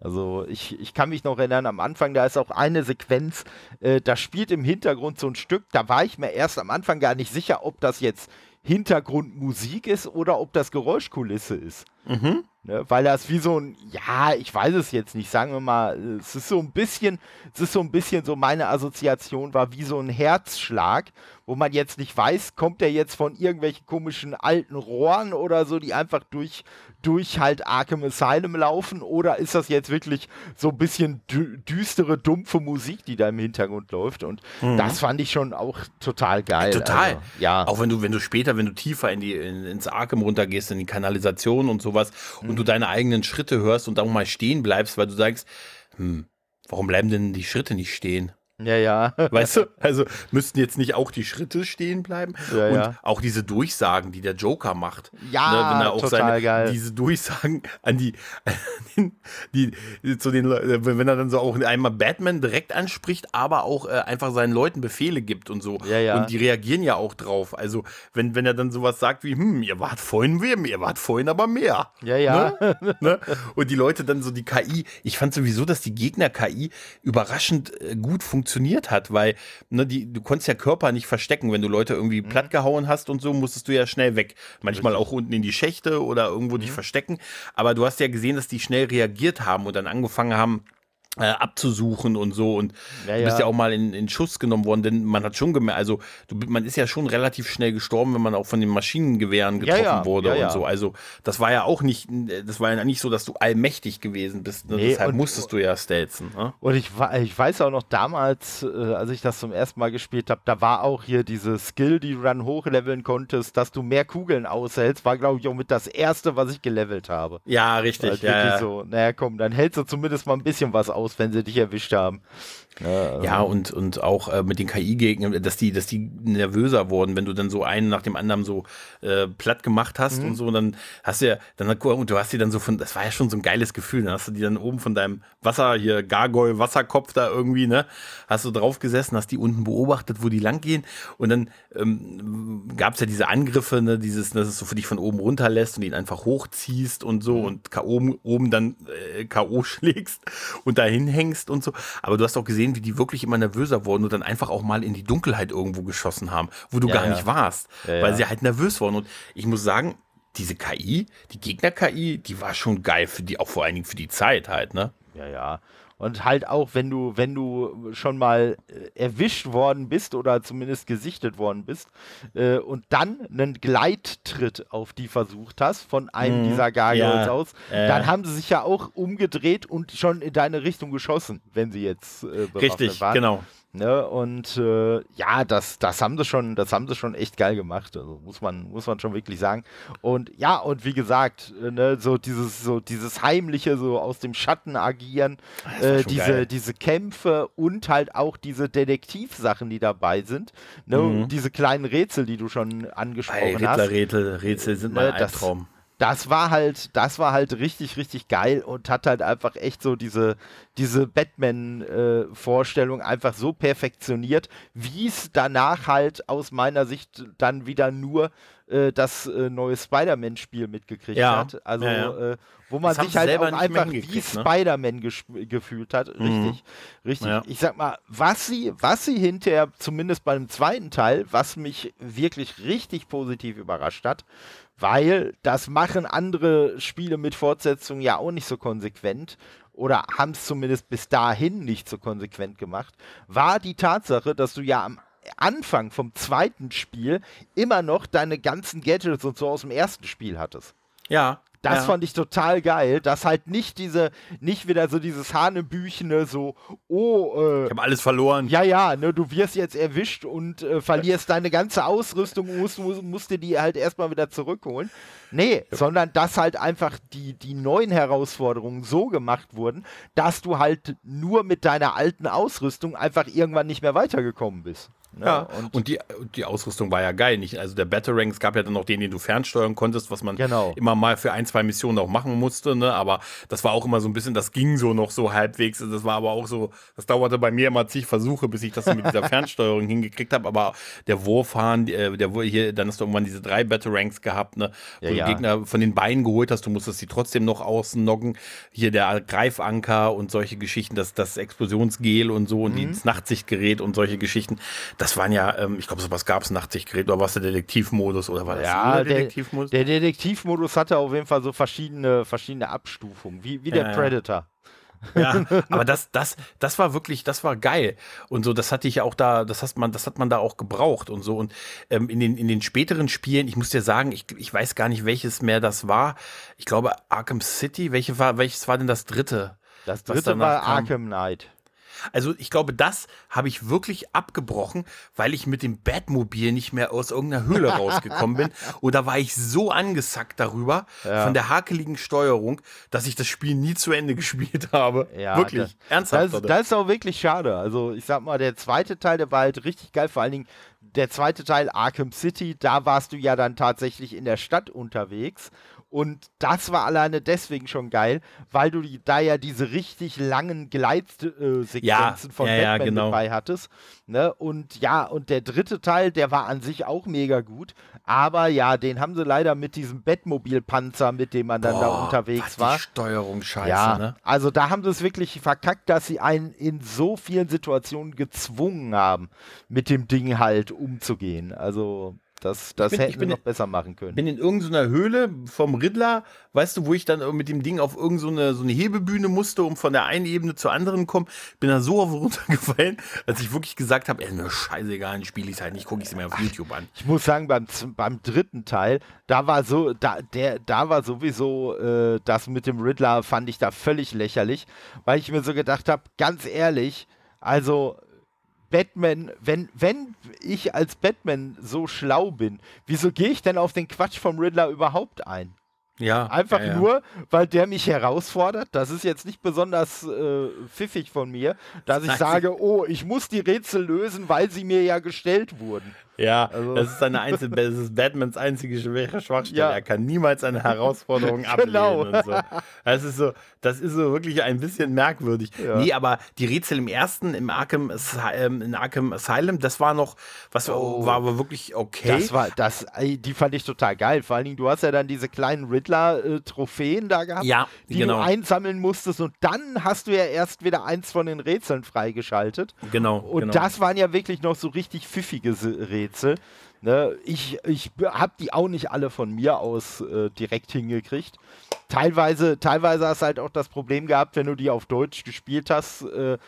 Also ich, ich kann mich noch erinnern, am Anfang, da ist auch eine Sequenz, äh, da spielt im Hintergrund so ein Stück, da war ich mir erst am Anfang gar nicht sicher, ob das jetzt Hintergrundmusik ist oder ob das Geräuschkulisse ist. Mhm. Ne, weil das wie so ein, ja, ich weiß es jetzt nicht, sagen wir mal, es ist so ein bisschen, es ist so ein bisschen so meine Assoziation war wie so ein Herzschlag, wo man jetzt nicht weiß, kommt der jetzt von irgendwelchen komischen alten Rohren oder so, die einfach durch, durch halt Arkham Asylum laufen oder ist das jetzt wirklich so ein bisschen dü düstere, dumpfe Musik, die da im Hintergrund läuft und mhm. das fand ich schon auch total geil. total. Also, ja. Auch wenn du, wenn du später, wenn du tiefer in die, in, ins Arkham runtergehst, in die Kanalisation und sowas mhm. und du deine eigenen Schritte hörst und auch mal stehen bleibst, weil du sagst, hm, warum bleiben denn die Schritte nicht stehen? Ja, ja. *laughs* Weißt du? *laughs* Also müssten jetzt nicht auch die Schritte stehen bleiben. Ja, und ja. auch diese Durchsagen, die der Joker macht. Ja, ne, wenn er auch total seine, geil. diese Durchsagen an die, *laughs* an den, die, zu den, Le- wenn er dann so auch einmal Batman direkt anspricht, aber auch äh, einfach seinen Leuten Befehle gibt und so. Ja, ja. Und die reagieren ja auch drauf. Also wenn, wenn er dann sowas sagt wie, hm, ihr wart vorhin mehr, ihr wart vorhin aber mehr. Ja, ja. ne? Und die Leute dann so die KI, ich fand sowieso, dass die Gegner-KI überraschend äh, gut funktioniert hat, weil ne, die, du konntest ja Körper nicht verstecken, wenn du Leute Mhm. irgendwie plattgehauen hast und so, musstest du ja schnell weg. Manchmal auch unten in die Schächte oder irgendwo Mhm. dich verstecken. Aber du hast ja gesehen, dass die schnell reagiert haben und dann angefangen haben, äh, abzusuchen und so und Ja, du bist ja. ja auch mal in, in Schuss genommen worden, denn man hat schon gemerkt, also du, man ist ja schon relativ schnell gestorben, wenn man auch von den Maschinengewehren Ja, getroffen ja, wurde ja, ja. und so. Also das war ja auch nicht, das war ja nicht so, dass du allmächtig gewesen bist. Ne? Nee, Deshalb und- musstest du ja stelzen. Ne? Und ich, ich weiß auch noch damals, äh, als ich das zum ersten Mal gespielt habe, da war auch hier diese Skill, die du dann hochleveln konntest, dass du mehr Kugeln aushältst, war glaube ich auch mit das erste, was ich gelevelt habe. Ja, richtig. Ja, ja. so, naja komm, dann hältst du zumindest mal ein bisschen was aus, wenn sie dich erwischt haben. Ja, also- Ja, und, und auch äh, mit den KI-Gegnern, dass die, dass die nervöser wurden, wenn du dann so einen nach dem anderen so äh, platt gemacht hast Mhm. und so, dann hast du ja, dann und du hast die dann so von, das war ja schon so ein geiles Gefühl, dann hast du die dann oben von deinem Wasser, hier Gargoyle, Wasserkopf da irgendwie, ne, hast du drauf gesessen, hast die unten beobachtet, wo die lang gehen und dann ähm, gab es ja diese Angriffe, ne, dieses, dass es so für dich von oben runter lässt und ihn einfach hochziehst und Mhm. so und K oben, oben dann äh, K.O. *laughs* schlägst und dahin hängst und so. Aber du hast auch gesehen, wie die wirklich immer nervöser wurden und dann einfach auch mal in die Dunkelheit irgendwo geschossen haben, wo du Ja, gar ja. nicht warst, weil sie halt nervös wurden. Und ich muss sagen, diese KI, die Gegner-KI, die war schon geil für die, auch vor allen Dingen für die Zeit halt, ne? Ja, ja. Und halt auch, wenn du, wenn du schon mal äh, erwischt worden bist oder zumindest gesichtet worden bist äh, und dann einen Gleittritt auf die versucht hast von einem dieser Gargoyles Ja, aus, äh. dann haben sie sich ja auch umgedreht und schon in deine Richtung geschossen, wenn sie jetzt äh, Richtig, waren. genau. Ne? Und äh, ja, das, das haben sie schon, das haben sie schon echt geil gemacht. Also muss man, muss man schon wirklich sagen. Und ja, und wie gesagt, äh, ne, so dieses, so dieses heimliche, so aus dem Schatten agieren, war äh, diese, geil. diese Kämpfe und halt auch diese Detektivsachen, die dabei sind. Ne? Mhm. Diese kleinen Rätsel, die du schon Ey, angesprochen hast. Riddler-Rätsel Rätsel sind mein Ne, das-. Das war halt, das war halt richtig, richtig geil und hat halt einfach echt so diese, diese Batman-Vorstellung einfach so perfektioniert, wie es danach halt aus meiner Sicht dann wieder nur äh, das äh, neue Spider-Man-Spiel mitgekriegt Ja, hat. Also, ja, ja. Äh, wo man Das sich halt auch einfach wie ne? Spider-Man gefühlt hat. Richtig, richtig. Ja. Ich sag mal, was sie, was sie hinterher, zumindest beim zweiten Teil, was mich wirklich richtig positiv überrascht hat, weil das machen andere Spiele mit Fortsetzung ja auch nicht so konsequent oder haben es zumindest bis dahin nicht so konsequent gemacht, war die Tatsache, dass du ja am Anfang vom zweiten Spiel immer noch deine ganzen Gadgets und so aus dem ersten Spiel hattest. Ja. Das ja. fand ich total geil, dass halt nicht diese, nicht wieder so dieses Hanebüchene, so, oh, äh, Ich habe alles verloren. ja, ja, ne, du wirst jetzt erwischt und äh, verlierst deine ganze Ausrüstung und musst, musst, musst dir die halt erstmal wieder zurückholen. Nee, sondern dass halt einfach die, die neuen Herausforderungen so gemacht wurden, dass du halt nur mit deiner alten Ausrüstung einfach irgendwann nicht mehr weitergekommen bist. Ne? Ja, und, und, die, die Ausrüstung war ja geil. Nicht? Also der Batarang, es gab ja dann noch den, den du fernsteuern konntest, was man Genau. immer mal für ein, zwei Missionen auch machen musste. Ne? Aber das war auch immer so ein bisschen, das ging so noch so halbwegs. Das war aber auch so, das dauerte bei mir immer zig Versuche, bis ich das mit dieser *laughs* Fernsteuerung hingekriegt habe. Aber der Wurfhahn, äh, der Wur- hier, dann hast du irgendwann diese drei Batarangs gehabt, ne? wo Ja, du ja. Gegner von den Beinen geholt hast, du musstest sie trotzdem noch außen noggen. Hier der Greifanker und solche Geschichten, das, das Explosionsgel und so und Mhm. das Nachtsichtgerät und solche Geschichten. Das waren ja, ähm, ich glaube, sowas gab es, Nachtsichtgerät oder war es der Detektivmodus oder war das ja, der, Detektivmodus? der Detektivmodus hatte auf jeden Fall so verschiedene, verschiedene Abstufungen, wie, wie der Ja, ja. Predator. Ja, *laughs* aber das, das, das war wirklich, das war geil. Und so, das hatte ich auch da, das hat man, das hat man da auch gebraucht und so. Und ähm, in, den, in den späteren Spielen, ich muss dir sagen, ich, ich weiß gar nicht, welches mehr das war. Ich glaube, Arkham City, welche war, welches war denn das dritte? Das dritte war kam? Arkham Knight. Also ich glaube, das habe ich wirklich abgebrochen, weil ich mit dem Batmobil nicht mehr aus irgendeiner Höhle *laughs* rausgekommen bin. Oder war ich so angesackt darüber, ja. von der hakeligen Steuerung, dass ich das Spiel nie zu Ende *laughs* gespielt habe. Ja, wirklich, das, ernsthaft. Das, das, ist auch wirklich schade. Also ich sag mal, der zweite Teil, der war halt richtig geil. Vor allen Dingen der zweite Teil, Arkham City, da warst du ja dann tatsächlich in der Stadt unterwegs und das war alleine deswegen schon geil, weil du die, da ja diese richtig langen Gleitsequenzen ja, von ja, Batman ja, genau. dabei hattest. Ne? Und ja, und der dritte Teil, der war an sich auch mega gut. Aber ja, den haben sie leider mit diesem Bettmobilpanzer, mit dem man dann Boah, da unterwegs war. Steuerung scheiße, ja, ne? Also da haben sie es wirklich verkackt, dass sie einen in so vielen Situationen gezwungen haben, mit dem Ding halt umzugehen. Also das, das bin, hätten wir noch besser machen können. bin in irgendeiner Höhle vom Riddler, weißt du, wo ich dann mit dem Ding auf irgendeine so eine Hebebühne musste, um von der einen Ebene zur anderen kommen. Bin da so auf *laughs* runtergefallen, dass ich wirklich gesagt habe, ey, mir scheißegal, dann spiele ich es halt nicht, gucke ich es mir auf YouTube an. Ich muss sagen, beim, beim dritten Teil, da war so, da, der, da war sowieso äh, das mit dem Riddler, fand ich da völlig lächerlich, weil ich mir so gedacht habe, ganz ehrlich, also Batman, wenn, wenn ich als Batman so schlau bin, wieso gehe ich denn auf den Quatsch vom Riddler überhaupt ein? Ja. Einfach ja, ja. nur, weil der mich herausfordert. Das ist jetzt nicht besonders äh, pfiffig von mir, dass ich sage, oh, ich muss die Rätsel lösen, weil sie mir ja gestellt wurden. Ja, also. das ist seine einzige, das ist Batmans einzige schwere Schwachstelle. Ja. Er kann niemals eine Herausforderung *laughs* genau. ablehnen und so. Das ist so, das ist so wirklich ein bisschen merkwürdig. Ja. Nee, aber die Rätsel im ersten, im Arkham, ähm, in Arkham Asylum, das war noch, was oh. war aber wirklich okay. Das war, das, die fand ich total geil. Vor allen Dingen, du hast ja dann diese kleinen Riddler-Trophäen da gehabt, ja, die genau. du einsammeln musstest und dann hast du ja erst wieder eins von den Rätseln freigeschaltet. Genau. Und genau. das waren ja wirklich noch so richtig pfiffige Rätsel. Rätsel. Ne, ich ich habe die auch nicht alle von mir aus äh, direkt hingekriegt. Teilweise, teilweise hast du halt auch das Problem gehabt, wenn du die auf Deutsch gespielt hast, äh,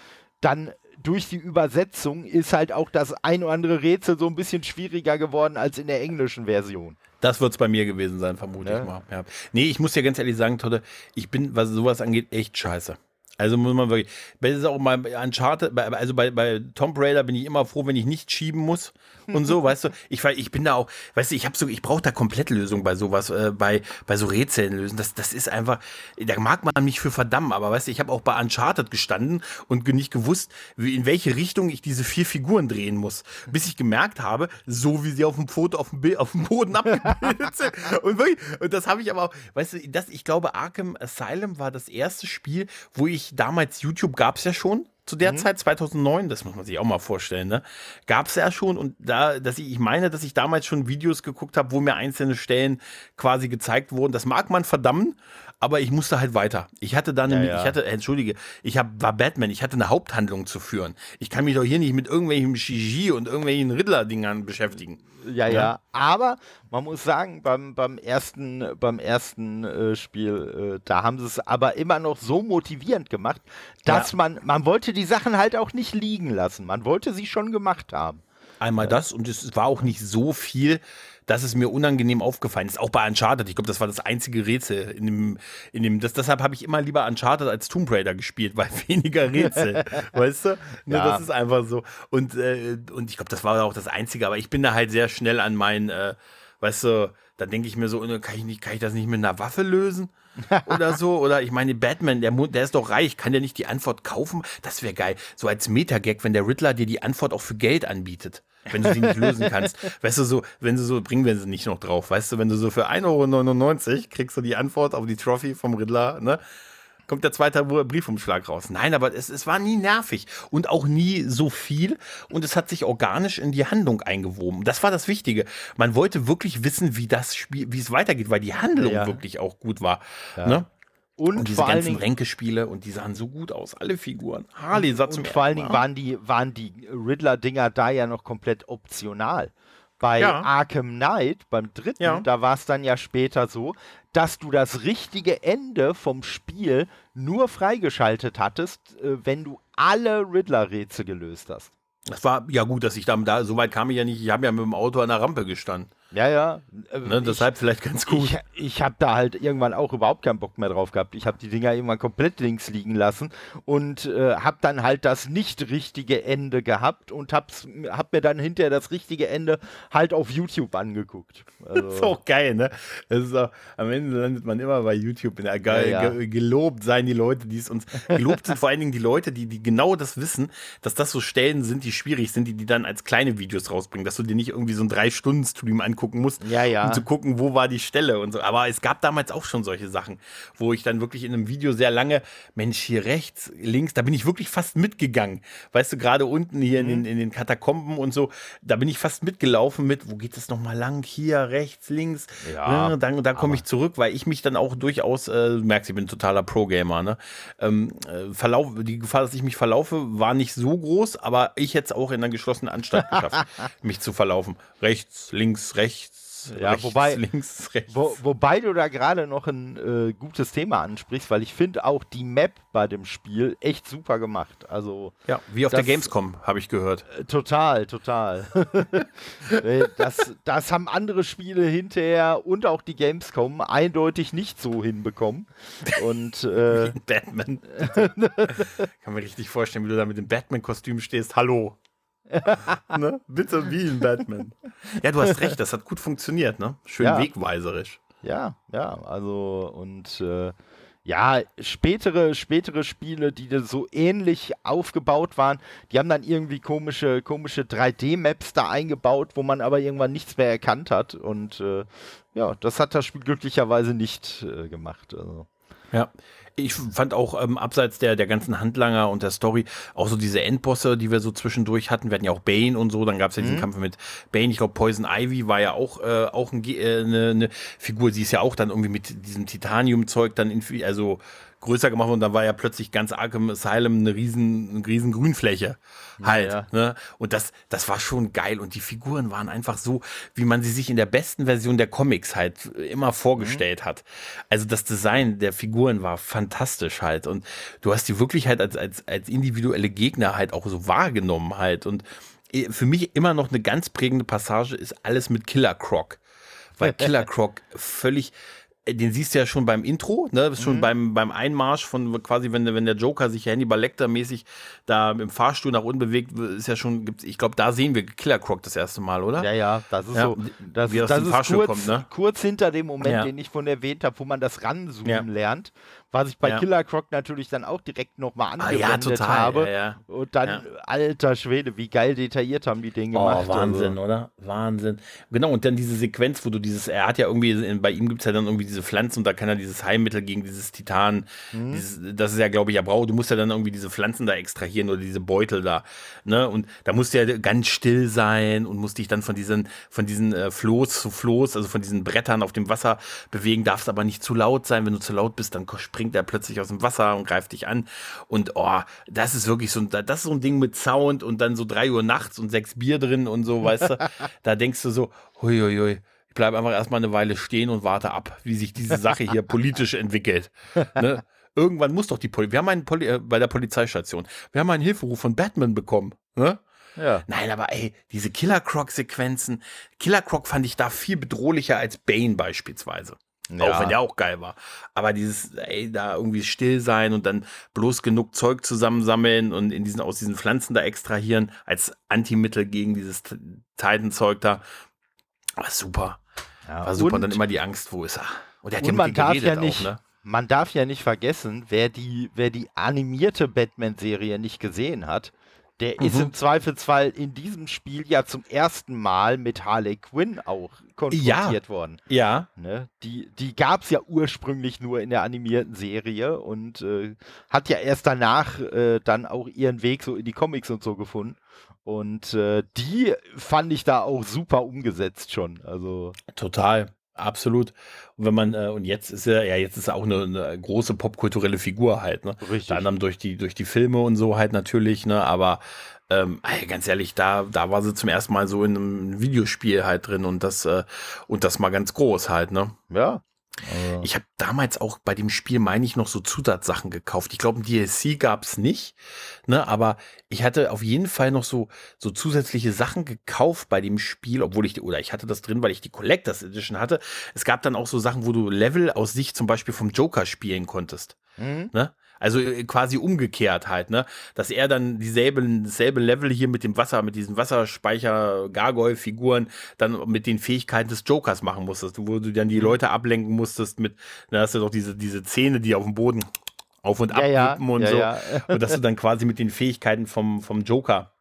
dann durch die Übersetzung ist halt auch das ein oder andere Rätsel so ein bisschen schwieriger geworden als in der englischen Version. Das wird es bei mir gewesen sein, vermute ne? ich mal. Ja. Nee, ich muss dir ganz ehrlich sagen, Totte, ich bin, was sowas angeht, echt scheiße. Also muss man wirklich, das ist auch mal Uncharted, also bei, bei Tomb Raider bin ich immer froh, wenn ich nicht schieben muss und so, *laughs* weißt du. Ich, ich bin da auch, weißt du, ich habe so, ich brauche da Komplettlösung bei sowas, äh, bei, bei so Rätseln lösen. Das, das ist einfach, da mag man mich für verdammen, aber weißt du, ich habe auch bei Uncharted gestanden und nicht gewusst, wie, in welche Richtung ich diese vier Figuren drehen muss. Bis ich gemerkt habe, so wie sie auf dem Foto auf dem, Bild, auf dem Boden *laughs* abgebildet sind. Und, wirklich, und das habe ich aber auch, weißt du, das, ich glaube, Arkham Asylum war das erste Spiel, wo ich damals, YouTube gab es ja schon, zu der mhm. Zeit, 2009, das muss man sich auch mal vorstellen, ne? Gab es ja schon und da, dass ich, ich meine, dass ich damals schon Videos geguckt habe, wo mir einzelne Stellen quasi gezeigt wurden. Das mag man verdammen, aber ich musste halt weiter. Ich hatte dann, ja, ja. ich hatte, entschuldige, ich hab, war Batman, ich hatte eine Haupthandlung zu führen. Ich kann mich doch hier nicht mit irgendwelchen Shiji und irgendwelchen Riddler-Dingern beschäftigen. Ja, ja, ja, aber man muss sagen, beim, beim ersten, beim ersten äh, Spiel, äh, da haben sie es aber immer noch so motivierend gemacht, dass man, man wollte die Sachen halt auch nicht liegen lassen. Man wollte sie schon gemacht haben. Einmal das und es war auch nicht so viel das ist mir unangenehm aufgefallen ist. Auch bei Uncharted. Ich glaube, das war das einzige Rätsel in dem, in dem das, deshalb habe ich immer lieber Uncharted als Tomb Raider gespielt, *laughs* weil weniger Rätsel. weißt du? Ne, ja. Das ist einfach so. Und, äh, und ich glaube, das war auch das Einzige, aber ich bin da halt sehr schnell an meinen, äh, weißt du, da denke ich mir so, äh, kann ich, nicht, kann ich das nicht mit einer Waffe lösen? oder so. *laughs* Oder ich meine, Batman, der, der ist doch reich, kann der nicht die Antwort kaufen? Das wäre geil. So als Metagag, wenn der Riddler dir die Antwort auch für Geld anbietet wenn du sie nicht lösen kannst. Weißt du, so, wenn du so, bringen wir sie nicht noch drauf, weißt du, wenn du so für 1,99 Euro kriegst du die Antwort auf die Trophy vom Riddler, ne? Kommt der zweite Briefumschlag raus. Nein, aber es, es war nie nervig und auch nie so viel und es hat sich organisch in die Handlung eingewoben. Das war das Wichtige. Man wollte wirklich wissen, wie das Spiel, wie es weitergeht, weil die Handlung ja. wirklich auch gut war. Ja. Ne? Und, und diese ganzen Ränkespiele und die sahen so gut aus, alle Figuren. Harley sah zum Und vor allen Dingen waren die, waren die Riddler-Dinger da ja noch komplett optional. Bei ja. Arkham Knight, beim dritten, ja. da war es dann ja später so, dass du das richtige Ende vom Spiel nur freigeschaltet hattest, äh, wenn du alle Riddler-Rätsel gelöst hast. Das war ja gut, dass ich da, da so weit kam ich ja nicht. Ich habe ja mit dem Auto an der Rampe gestanden. Ja, ja. Äh, ne, ich, deshalb vielleicht ganz gut. Ich, ich habe da halt irgendwann auch überhaupt keinen Bock mehr drauf gehabt. Ich habe die Dinger irgendwann komplett links liegen lassen und äh, habe dann halt das nicht richtige Ende gehabt und hab's, hab mir dann hinterher das richtige Ende halt auf YouTube angeguckt. *laughs* Also, das ist auch geil, ne? Das ist auch, am Ende landet man immer bei YouTube. In der, ge ja, ja. gelobt seien die Leute, die es uns. Gelobt sind vor allen Dingen die Leute, die, die genau das wissen, dass das so Stellen sind, die schwierig sind, die die dann als kleine Videos rausbringen, dass du dir nicht irgendwie so einen Drei-Stunden-Stream angucken musst, ja, ja. um zu gucken, wo war die Stelle und so. Aber es gab damals auch schon solche Sachen, wo ich dann wirklich in einem Video sehr lange, Mensch, hier rechts, links, da bin ich wirklich fast mitgegangen. Weißt du, gerade unten hier mhm. in, den, in den Katakomben und so, da bin ich fast mitgelaufen mit, wo geht es nochmal lang? Hier, rechts, links. Ja, ne? Dann, dann komme ich zurück, weil ich mich dann auch durchaus, äh, du merkst, ich bin ein totaler Pro-Gamer, ne? Ähm, äh, Verlauf, die Gefahr, dass ich mich verlaufe, war nicht so groß, aber ich hätte es auch in einer geschlossenen Anstalt geschafft, *laughs* mich zu verlaufen. Rechts, links, rechts ja, rechts, wobei, links, rechts. Wo, wobei du da gerade noch ein äh, gutes Thema ansprichst, weil ich finde auch die Map bei dem Spiel echt super gemacht. Also ja, wie auf das, der Gamescom habe ich gehört. Äh, total, total. *laughs* das, das haben andere Spiele hinterher und auch die Gamescom eindeutig nicht so hinbekommen. Und *laughs* äh, Batman. *laughs* Kann mir richtig vorstellen, wie du da mit dem Batman-Kostüm stehst. Hallo. *laughs* ne? Bitte wie ein Batman. Ja, du hast recht, das hat gut funktioniert, ne? Schön ja. wegweiserisch. Ja, ja, also und äh, ja, spätere, spätere Spiele, die so ähnlich aufgebaut waren, die haben dann irgendwie komische, komische 3D-Maps da eingebaut, wo man aber irgendwann nichts mehr erkannt hat. Und äh, ja, das hat das Spiel glücklicherweise nicht äh, gemacht. Also. Ja, ich fand auch ähm, abseits der, der ganzen Handlanger und der Story auch so diese Endbosse, die wir so zwischendurch hatten. Wir hatten ja auch Bane und so, dann gab es ja diesen mhm. Kampf mit Bane. Ich glaube, Poison Ivy war ja auch, äh, auch ein, äh, eine, eine Figur. Sie ist ja auch dann irgendwie mit diesem Titanium-Zeug dann, in, also größer gemacht und dann war ja plötzlich ganz Arkham Asylum eine riesen, eine riesen Grünfläche halt. Ja. Ne? Und das, das war schon geil und die Figuren waren einfach so, wie man sie sich in der besten Version der Comics halt immer vorgestellt mhm. hat. Also das Design der Figuren war fantastisch halt und du hast die wirklich halt als, als, als individuelle Gegner halt auch so wahrgenommen halt und äh, für mich immer noch eine ganz prägende Passage ist alles mit Killer Croc. Weil *laughs* Killer Croc völlig, den siehst du ja schon beim Intro, ne? Das ist schon mhm. beim, beim Einmarsch von quasi, wenn, wenn der Joker sich Hannibal Lecter mäßig da im Fahrstuhl nach unten bewegt, ist ja schon, gibt's, ich glaube, da sehen wir Killer Croc das erste Mal, oder? Ja, ja, das ist ja, so. Das, wie das ist kurz, kommt, ne? kurz hinter dem Moment, ja. den ich von erwähnt habe, wo man das ranzoomen ja. lernt was ich bei ja. Killer Croc natürlich dann auch direkt nochmal angewendet ah, ja, total, habe. Ja, und dann, alter Schwede, wie geil detailliert haben die Dinge oh, gemacht. Wahnsinn, also. oder? Wahnsinn. Genau, und dann diese Sequenz, wo du dieses, er hat ja irgendwie, bei ihm gibt es ja dann irgendwie diese Pflanzen und da kann er dieses Heilmittel gegen dieses Titan, mhm. dieses, das ist ja, glaube ich, ja braucht. Du musst ja dann irgendwie diese Pflanzen da extrahieren oder diese Beutel da. Ne? Und da musst du ja ganz still sein und musst dich dann von diesen, von diesen äh, Floß zu Floß, also von diesen Brettern auf dem Wasser bewegen, darfst aber nicht zu laut sein. Wenn du zu laut bist, dann springst springt er plötzlich aus dem Wasser und greift dich an. Und oh, das ist wirklich so, das ist so ein Ding mit Sound und dann so drei Uhr nachts und sechs Bier drin und so, weißt du. *laughs* da denkst du so, huiuiui. Ich bleibe einfach erstmal eine Weile stehen und warte ab, wie sich diese Sache hier *laughs* politisch entwickelt. Ne? Irgendwann muss doch die Polizei. Wir haben einen Poli äh, bei der Polizeistation. Wir haben einen Hilferuf von Batman bekommen. Ne? Ja. Nein, aber ey, diese Killer Croc-Sequenzen. Killer Croc fand ich da viel bedrohlicher als Bane beispielsweise. Ja. Auch wenn der auch geil war. Aber dieses, ey, da irgendwie still sein und dann bloß genug Zeug zusammensammeln und in diesen, aus diesen Pflanzen da extrahieren als Antimittel gegen dieses Titan-Zeug da. War super. Ja, war super. Und dann immer die Angst, wo ist er? Und, und man darf ja nicht, auch, ne? man darf ja nicht vergessen, wer die, wer die animierte Batman-Serie nicht gesehen hat, der mhm. ist im Zweifelsfall in diesem Spiel ja zum ersten Mal mit Harley Quinn auch konfrontiert ja. worden. Ja. Ne? Die, die gab es ja ursprünglich nur in der animierten Serie und äh, hat ja erst danach äh, dann auch ihren Weg so in die Comics und so gefunden. Und äh, die fand ich da auch super umgesetzt schon. Also total. Absolut. Und wenn man, äh, und jetzt ist er, ja, jetzt ist er auch eine, eine große popkulturelle Figur halt, ne? Richtig. Unter anderem durch die, durch die Filme und so halt natürlich, ne? Aber ähm, ganz ehrlich, da, da war sie zum ersten Mal so in einem Videospiel halt drin und das, äh, und das mal ganz groß halt, ne? Ja. Also. Ich habe damals auch bei dem Spiel, meine ich, noch so Zusatzsachen gekauft. Ich glaube, ein DLC gab es nicht, ne? aber ich hatte auf jeden Fall noch so, so zusätzliche Sachen gekauft bei dem Spiel, obwohl ich, oder ich hatte das drin, weil ich die Collectors Edition hatte. Es gab dann auch so Sachen, wo du Level aus Sicht zum Beispiel vom Joker spielen konntest. Mhm. Ne? Also äh, quasi umgekehrt halt, ne? Dass er dann dieselben, dasselbe Level hier mit dem Wasser, mit diesen Wasserspeicher, Gargoyle-Figuren, dann mit den Fähigkeiten des Jokers machen musstest, wo du dann die mhm. Leute ablenken musstest mit, da hast du doch diese, diese Zähne, die auf dem Boden auf und ab ja, und ja, so. Und dass du dann quasi mit den Fähigkeiten vom, vom Joker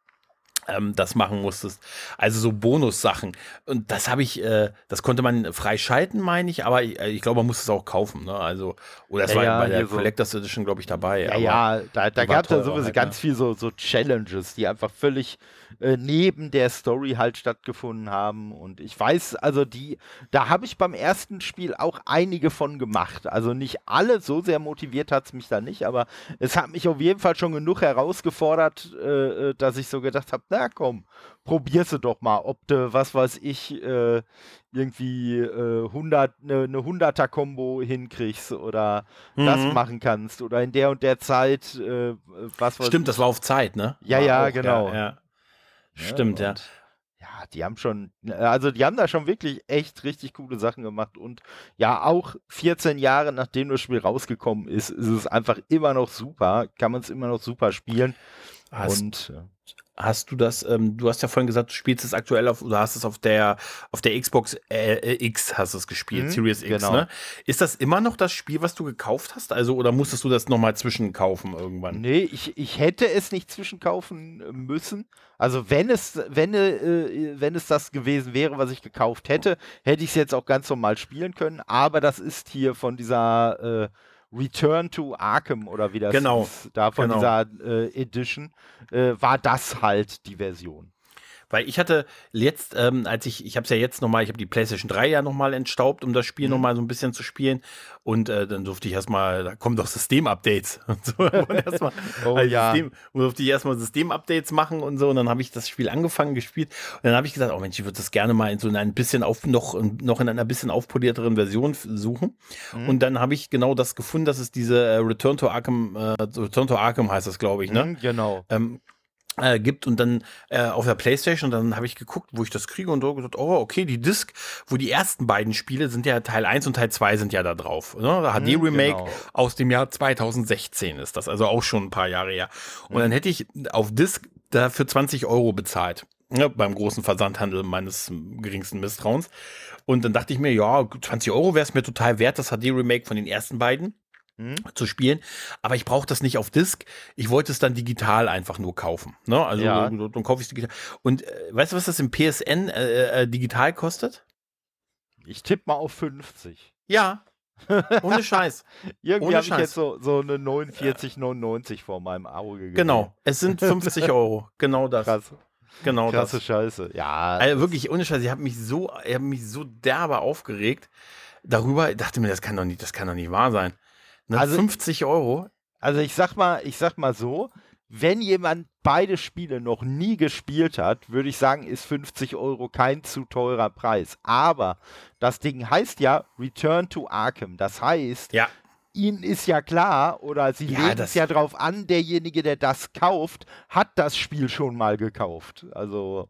ähm, das machen musstest. Also so Bonussachen. Und das habe ich, äh, das konnte man freischalten, meine ich, aber ich, äh, ich glaube, man muss es auch kaufen. Ne? Also, oder es ja, war ja, bei der Collectors Edition, glaube ich, dabei. Ja, ja, da, da gab es ja sowieso halt, ganz ne? viel so, so Challenges, die einfach völlig äh, neben der Story halt stattgefunden haben. Und ich weiß, also die, da habe ich beim ersten Spiel auch einige von gemacht. Also nicht alle, so sehr motiviert hat es mich da nicht, aber es hat mich auf jeden Fall schon genug herausgefordert, äh, äh dass ich so gedacht habe, na komm, probierst du doch mal, ob du, was weiß ich, äh, irgendwie äh, 100, eine ne 100er-Kombo hinkriegst oder mhm. das machen kannst oder in der und der Zeit, äh, was weiß Stimmt, ich. das war auf Zeit, ne? Ja, ja, auch, genau. Ja, ja. Stimmt, ja. Ja, die haben schon, also die haben da schon wirklich echt richtig coole Sachen gemacht und ja, auch 14 Jahre nachdem das Spiel rausgekommen ist, ist es einfach immer noch super, kann man es immer noch super spielen. Hast, und Hast du das, ähm, du hast ja vorhin gesagt, du spielst es aktuell auf, oder hast es auf der, auf der Xbox äh, X hast es gespielt, mhm, Series X, genau. ne? Ist das immer noch das Spiel, was du gekauft hast? Also, oder musstest du das nochmal zwischenkaufen irgendwann? Nee, ich, ich hätte es nicht zwischenkaufen müssen. Also, wenn es, wenn, äh, wenn es das gewesen wäre, was ich gekauft hätte, hätte ich es jetzt auch ganz normal spielen können. Aber das ist hier von dieser, äh, Return to Arkham oder wie das genau. ist, da von genau. dieser äh, Edition, äh, war das halt die Version. Weil ich hatte jetzt, ähm, als ich, ich habe es ja jetzt nochmal, ich habe die PlayStation 3 ja nochmal entstaubt, um das Spiel mhm. nochmal so ein bisschen zu spielen. Und äh, dann durfte ich erstmal, da kommen doch System-Updates *laughs* und so. Und erstmal, *laughs* oh also ja. System, durfte ich erstmal System-Updates machen und so. Und dann habe ich das Spiel angefangen, gespielt. Und dann habe ich gesagt, oh Mensch, ich würde das gerne mal in so ein bisschen auf, noch, noch in einer bisschen aufpolierteren Version suchen. Mhm. Und dann habe ich genau das gefunden, dass es diese äh, Return to Arkham, äh, Return to Arkham heißt das, glaube ich, ne? Mhm, genau. Ähm, äh, gibt und dann äh, auf der Playstation und dann habe ich geguckt, wo ich das kriege und so gesagt, oh, okay, die Disc, wo die ersten beiden Spiele sind ja Teil 1 und Teil 2 sind ja da drauf. Ne? HD mhm, Remake genau. aus dem Jahr 2016 ist das, also auch schon ein paar Jahre her. Und mhm. dann hätte ich auf Disc dafür 20 Euro bezahlt. Ja, beim großen Versandhandel meines geringsten Misstrauens. Und dann dachte ich mir, ja, 20 Euro wäre es mir total wert, das HD-Remake von den ersten beiden mhm. zu spielen. Aber ich brauche das nicht auf Disk. Ich wollte es dann digital einfach nur kaufen. Ne? Also ja. dann, dann kaufe ich es digital. Und äh, weißt du, was das im PSN äh, äh, digital kostet? Ich tippe mal auf 50. Ja. Ohne Scheiß. *laughs* Irgendwie habe ich jetzt so, so eine 49,99 vor meinem Auge gesehen. Genau, es sind 50 *laughs* Euro. Genau das. Krass. Genau Krasse das. Scheiße. Ja. Also wirklich ohne Scheiß. Ich habe mich so, ich habe mich so derbe aufgeregt darüber. Ich dachte mir, das kann doch nicht, das kann doch nicht wahr sein. Ne? Also, 50 Euro. Also ich sag mal, ich sag mal so, wenn jemand beide Spiele noch nie gespielt hat, würde ich sagen, ist 50 Euro kein zu teurer Preis. Aber das Ding heißt ja Return to Arkham. Das heißt, ja. ihnen ist ja klar, oder sie ja, legen es ja drauf an, derjenige, der das kauft, hat das Spiel schon mal gekauft. Also.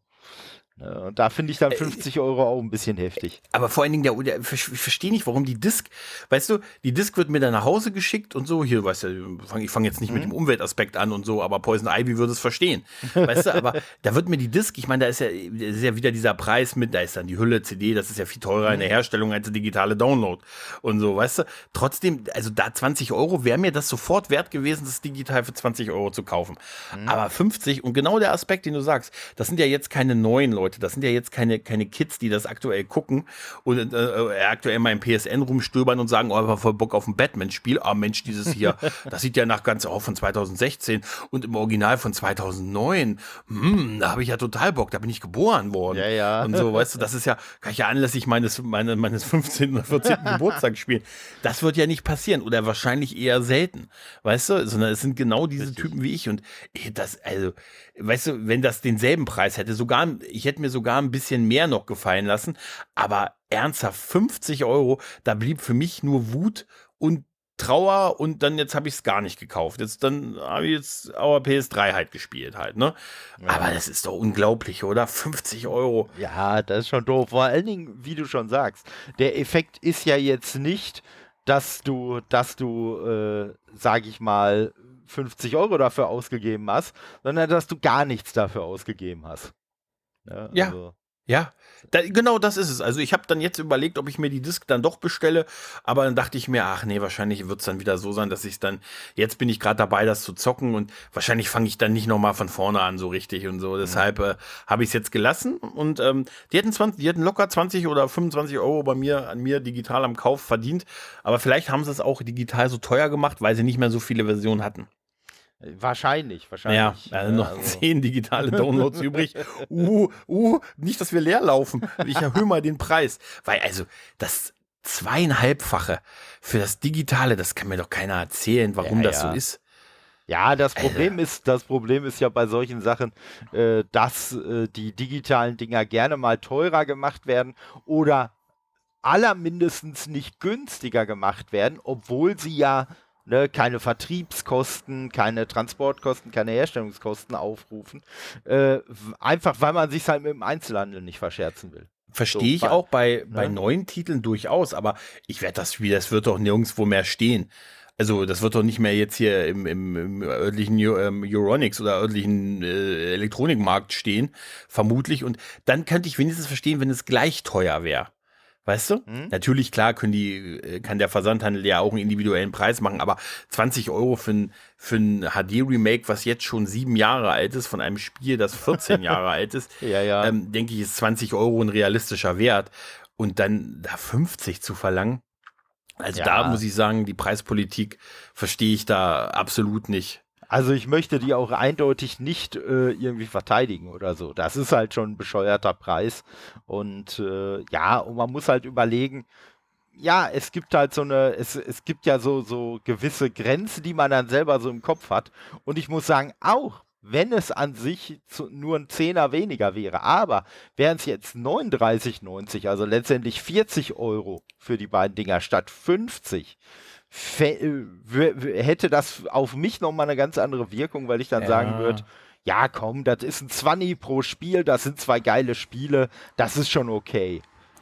Und da finde ich dann 50 äh, Euro auch ein bisschen heftig. Aber vor allen Dingen, der, ich verstehe nicht, warum die Disk, weißt du, die Disk wird mir dann nach Hause geschickt und so, hier, weißt du, ich fange jetzt nicht mhm. mit dem Umweltaspekt an und so, aber Poison Ivy würde es verstehen. Weißt du, aber *laughs* da wird mir die Disk, ich meine, da ist ja, ist ja wieder dieser Preis mit, da ist dann die Hülle, CD, das ist ja viel teurer in der mhm. Herstellung als der digitale Download und so, weißt du. Trotzdem, also da 20 Euro wäre mir das sofort wert gewesen, das digital für 20 Euro zu kaufen. Mhm. Aber 50 und genau der Aspekt, den du sagst, das sind ja jetzt keine neuen Leute Leute. Das sind ja jetzt keine, keine Kids, die das aktuell gucken und äh, äh aktuell mal im PSN rumstöbern und sagen, oh, ich voll Bock auf ein Batman-Spiel. Ah, Mensch, dieses hier, *laughs* das sieht ja nach ganz auch von 2016 und im Original von 2009. Hm, da habe ich ja total Bock, da bin ich geboren worden. Ja, ja. Und so, weißt du, das ist ja, kann ich ja anlässlich meines, meine, meines 15. oder 14. *laughs* Geburtstags spielen. Das wird ja nicht passieren oder wahrscheinlich eher selten, weißt du, sondern es sind genau diese. Typen wie ich und das, also, weißt du, wenn das denselben Preis hätte, sogar, ich hätte mir sogar ein bisschen mehr noch gefallen lassen, aber ernsthaft 50 Euro, da blieb für mich nur Wut und Trauer und dann jetzt habe ich es gar nicht gekauft. Jetzt dann habe ich jetzt Our PS3 halt gespielt halt, ne? Ja. Aber das ist doch unglaublich, oder? 50 Euro. Ja, das ist schon doof. Vor allen Dingen, wie du schon sagst, der Effekt ist ja jetzt nicht, dass du, dass du, äh, sag ich mal, 50 Euro dafür ausgegeben hast, sondern dass du gar nichts dafür ausgegeben hast. Ja, ja. Also. Ja, da, genau das ist es. Also ich habe dann jetzt überlegt, ob ich mir die Disk dann doch bestelle, aber dann dachte ich mir, ach nee, wahrscheinlich wird es dann wieder so sein, dass ich dann, jetzt bin ich gerade dabei, das zu zocken und wahrscheinlich fange ich dann nicht nochmal von vorne an so richtig und so. Mhm. Deshalb äh, habe ich es jetzt gelassen und ähm, die, hätten 20, die hätten locker 20 oder 25 Euro bei mir, an mir digital am Kauf verdient, aber vielleicht haben sie es auch digital so teuer gemacht, weil sie nicht mehr so viele Versionen hatten. Wahrscheinlich, wahrscheinlich. Ja, also noch also. zehn digitale *laughs* Downloads übrig. Uh, uh, nicht, dass wir leer laufen. Ich erhöhe mal den Preis. Weil, also, das zweieinhalbfache für das Digitale, das kann mir doch keiner erzählen, warum ja, das ja. so ist. Ja, das Problem äh. ist, das Problem ist ja bei solchen Sachen, äh, dass äh, die digitalen Dinger gerne mal teurer gemacht werden oder allermindestens nicht günstiger gemacht werden, obwohl sie ja ne, keine Vertriebskosten, keine Transportkosten, keine Herstellungskosten aufrufen. Äh, einfach weil man sich halt mit dem Einzelhandel nicht verscherzen will. Verstehe so, ich auch bei, ne? bei neuen Titeln durchaus, aber ich werde das Spiel, das wird doch nirgendwo mehr stehen. Also, das wird doch nicht mehr jetzt hier im, im, im örtlichen ähm, Euronics oder örtlichen äh, Elektronikmarkt stehen, vermutlich. Und dann könnte ich wenigstens verstehen, wenn es gleich teuer wäre. Weißt du? Mhm. Natürlich, klar, können die, äh, kann der Versandhandel ja auch einen individuellen Preis machen, aber 20 Euro für ein, für ein HD-Remake, was jetzt schon sieben Jahre alt ist, von einem Spiel, das 14 *laughs* Jahre alt ist, ja, ja. Ähm, denke ich, ist 20 Euro ein realistischer Wert. Und dann da 50 zu verlangen, also ja. da muss ich sagen, die Preispolitik verstehe ich da absolut nicht. Also ich möchte die auch eindeutig nicht äh, irgendwie verteidigen oder so. Das ist halt schon ein bescheuerter Preis. Und äh, ja, und man muss halt überlegen, ja, es gibt halt so eine, es, es gibt ja so, so gewisse Grenzen, die man dann selber so im Kopf hat. Und ich muss sagen, auch wenn es an sich zu, nur ein Zehner weniger wäre. Aber wären es jetzt 39,90, also letztendlich 40 Euro für die beiden Dinger statt 50, hätte das auf mich nochmal eine ganz andere Wirkung, weil ich dann ja. sagen würde, ja komm, das ist ein 20 pro Spiel, das sind zwei geile Spiele, das ist schon okay.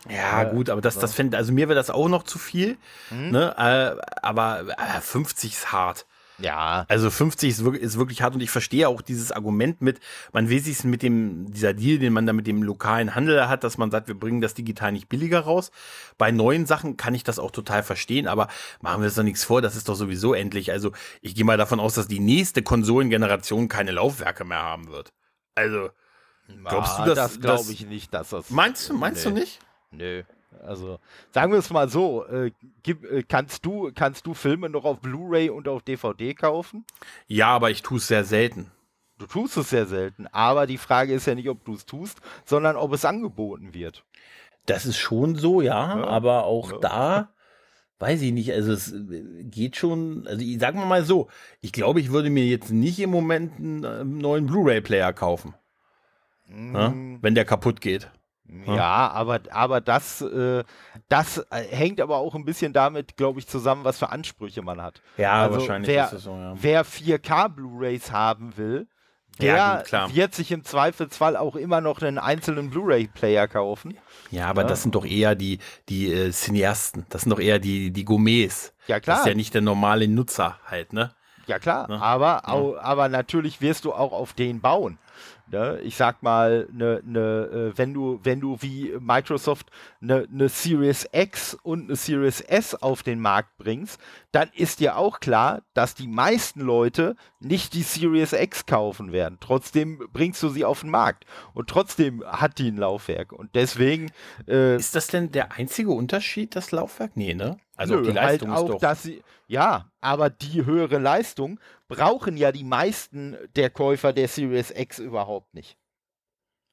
Ja, äh, gut, aber das, das fände, also mir wäre das auch noch zu viel, hm? ne? Äh, aber äh, 50 ist hart. Ja. Also 50 ist wirklich, ist wirklich hart und ich verstehe auch dieses Argument mit, man will sich mit dem, dieser Deal, den man da mit dem lokalen Handel hat, dass man sagt, wir bringen das digital nicht billiger raus. Bei neuen Sachen kann ich das auch total verstehen, aber machen wir uns doch nichts vor, das ist doch sowieso endlich. Also ich gehe mal davon aus, dass die nächste Konsolengeneration keine Laufwerke mehr haben wird. Also, glaubst du, dass, das glaube ich nicht, dass das. Meinst du, meinst nee. du nicht? Nö. Also sagen wir es mal so, äh, gib, äh, kannst, du, kannst du Filme noch auf Blu-ray und auf DVD kaufen? Ja, aber ich tue es sehr selten. Du tust es sehr selten, aber die Frage ist ja nicht, ob du es tust, sondern ob es angeboten wird. Das ist schon so, ja, ja. aber auch ja. da weiß ich nicht, also es äh, geht schon, also ich sag mal so, ich glaube, ich würde mir jetzt nicht im Moment einen, äh, neuen Blu-ray-Player kaufen. Mm. Ja, wenn der kaputt geht. Ja, aber, aber das, äh, das äh, hängt aber auch ein bisschen damit, glaube ich, zusammen, was für Ansprüche man hat. Ja, also wahrscheinlich wer, ist es so, ja. Wer 4K Blu-Rays haben will, der ja, wird sich im Zweifelsfall auch immer noch einen einzelnen Blu-ray-Player kaufen. Ja, aber ja. das sind doch eher die, die äh, Cineasten. Das sind doch eher die, die Gourmets. Ja, klar. Das ist ja nicht der normale Nutzer halt, ne? Ja, klar. Ne? Aber, ja. aber natürlich wirst du auch auf den bauen. Ne? Ich sag mal, ne, ne, äh, wenn du, wenn du wie Microsoft eine ne Series X und eine Series S auf den Markt bringst, dann ist dir auch klar, dass die meisten Leute nicht die Series X kaufen werden. Trotzdem bringst du sie auf den Markt und trotzdem hat die ein Laufwerk. Und deswegen. Äh, ist das denn der einzige Unterschied, das Laufwerk? Nee, ne? Also Nö, die halt Leistung halt auch, ist doch. Dass sie, ja, aber die höhere Leistung brauchen ja die meisten der Käufer der Series X überhaupt nicht.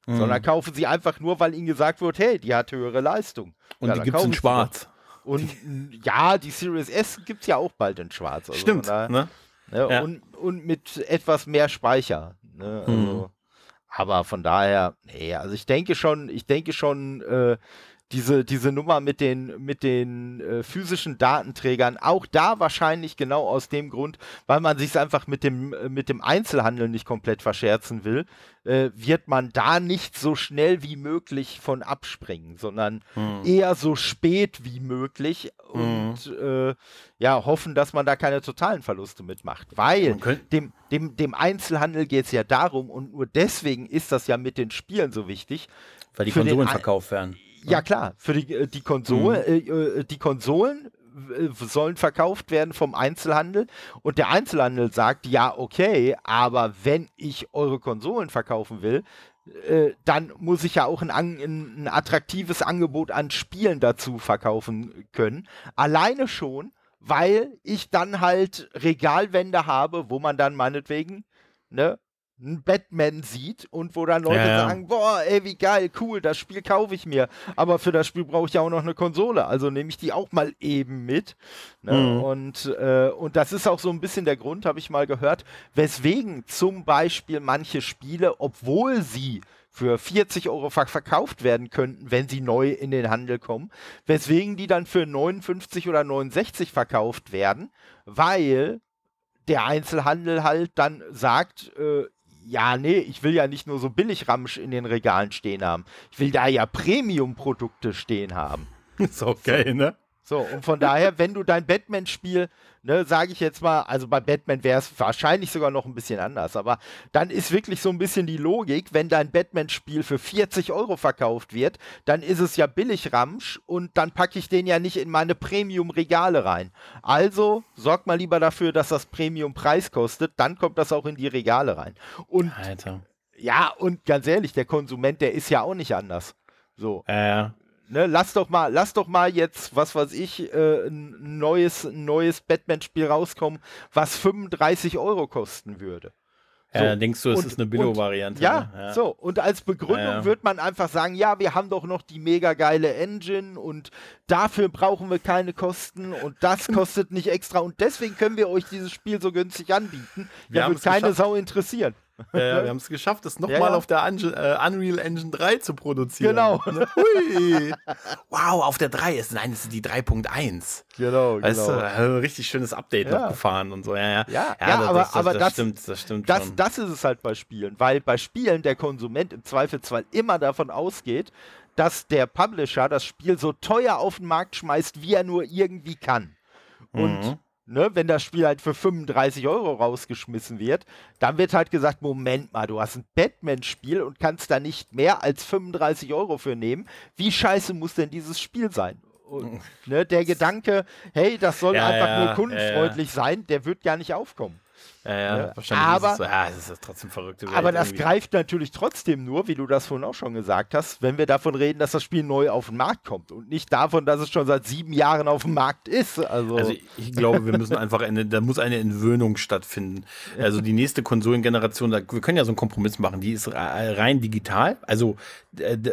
Mhm. Sondern kaufen sie einfach nur, weil ihnen gesagt wird, hey, die hat höhere Leistung. Und ja, die gibt es in schwarz. Und ja, die Series S gibt es ja auch bald in schwarz. Also Stimmt. Da, ne? ne? Ja. Und, und mit etwas mehr Speicher. Ne? Also, mhm. Aber von daher, nee, also ich denke schon, ich denke schon, äh, diese, diese Nummer mit den, mit den äh, physischen Datenträgern, auch da wahrscheinlich genau aus dem Grund, weil man sich einfach mit dem, äh, mit dem Einzelhandel nicht komplett verscherzen will, äh, wird man da nicht so schnell wie möglich von abspringen, sondern hm. eher so spät wie möglich und hm. äh, ja, hoffen, dass man da keine totalen Verluste mitmacht. Weil dem, dem, dem Einzelhandel geht es ja darum und nur deswegen ist das ja mit den Spielen so wichtig. Weil die Konsolen verkauft werden. Ja, klar, für die, äh, die, Konsole, mhm. äh, die Konsolen äh, sollen verkauft werden vom Einzelhandel und der Einzelhandel sagt, ja, okay, aber wenn ich eure Konsolen verkaufen will, äh, dann muss ich ja auch ein, ein, ein, attraktives Angebot an Spielen dazu verkaufen können. Alleine schon, weil ich dann halt Regalwände habe, wo man dann meinetwegen ne, einen Batman sieht und wo dann Leute ja, sagen, boah, ey, wie geil, cool, das Spiel kaufe ich mir. Aber für das Spiel brauche ich ja auch noch eine Konsole, also nehme ich die auch mal eben mit. Ne? Mhm. Und, äh, und das ist auch so ein bisschen der Grund, habe ich mal gehört, weswegen zum Beispiel manche Spiele, obwohl sie für 40 Euro verkauft werden könnten, wenn sie neu in den Handel kommen, weswegen die dann für 59 oder 69 verkauft werden, weil der Einzelhandel halt dann sagt, äh, ja, nee, ich will ja nicht nur so Billigramsch in den Regalen stehen haben. Ich will da ja Premium-Produkte stehen haben. *laughs* Ist okay, so. ne? So, und von daher, wenn du dein Batman-Spiel, ne, sage ich jetzt mal, also bei Batman wäre es wahrscheinlich sogar noch ein bisschen anders, aber dann ist wirklich so ein bisschen die Logik, wenn dein Batman-Spiel für 40 Euro verkauft wird, dann ist es ja billig Ramsch und dann packe ich den ja nicht in meine Premium-Regale rein. Also sorg mal lieber dafür, dass das Premium-Preis kostet, dann kommt das auch in die Regale rein. Und Alter. ja, und ganz ehrlich, der Konsument, der ist ja auch nicht anders. So. Äh, Ne, lass doch mal, lass doch mal jetzt, was weiß ich, äh, ein neues, ein neues Batman-Spiel rauskommen, was 35 Euro kosten würde. So. Ja, denkst du, es und, ist eine Billo-Variante. Ja, ne? ja, so. Und als Begründung ja, ja. wird man einfach sagen, ja, wir haben doch noch die mega geile Engine und dafür brauchen wir keine Kosten und das kostet nicht extra und deswegen können wir euch dieses Spiel so günstig anbieten. Wir ja, wird keine geschafft. Sau interessieren. Ja, ja, *laughs* wir haben es geschafft, das nochmal ja, ja. auf der Ange äh, Unreal Engine 3 zu produzieren. Genau. Ne? *laughs* Hui. wow, auf der 3 ist, nein, das ist die 3.1. Genau, weißt genau. Du, ein richtig schönes Update noch gefahren und so. Ja, ja. ja, das, aber, das, das, aber das, stimmt, das stimmt das, schon. Das ist es halt bei Spielen, weil bei Spielen der Konsument im Zweifelsfall immer davon ausgeht, dass der Publisher das Spiel so teuer auf den Markt schmeißt, wie er nur irgendwie kann. Und mhm ne, wenn das Spiel halt für 35 Euro rausgeschmissen wird, dann wird halt gesagt, Moment mal, du hast ein Batman-Spiel und kannst da nicht mehr als 35 Euro für nehmen. Wie scheiße muss denn dieses Spiel sein? Und, ne, der Gedanke, hey, das soll ja, einfach ja, nur kundenfreundlich ja, sein, der wird gar nicht aufkommen. Ja, ja, ne? wahrscheinlich aber, ist es. Ja, es ist trotzdem verrückt. Aber das irgendwie. greift natürlich trotzdem nur, wie du das vorhin auch schon gesagt hast, wenn wir davon reden, dass das Spiel neu auf den Markt kommt und nicht davon, dass es schon seit sieben Jahren auf dem Markt ist. Also, also ich glaube, wir müssen einfach eine, da muss eine Entwöhnung stattfinden. Also die nächste Konsolengeneration, wir können ja so einen Kompromiss machen, die ist rein digital. Also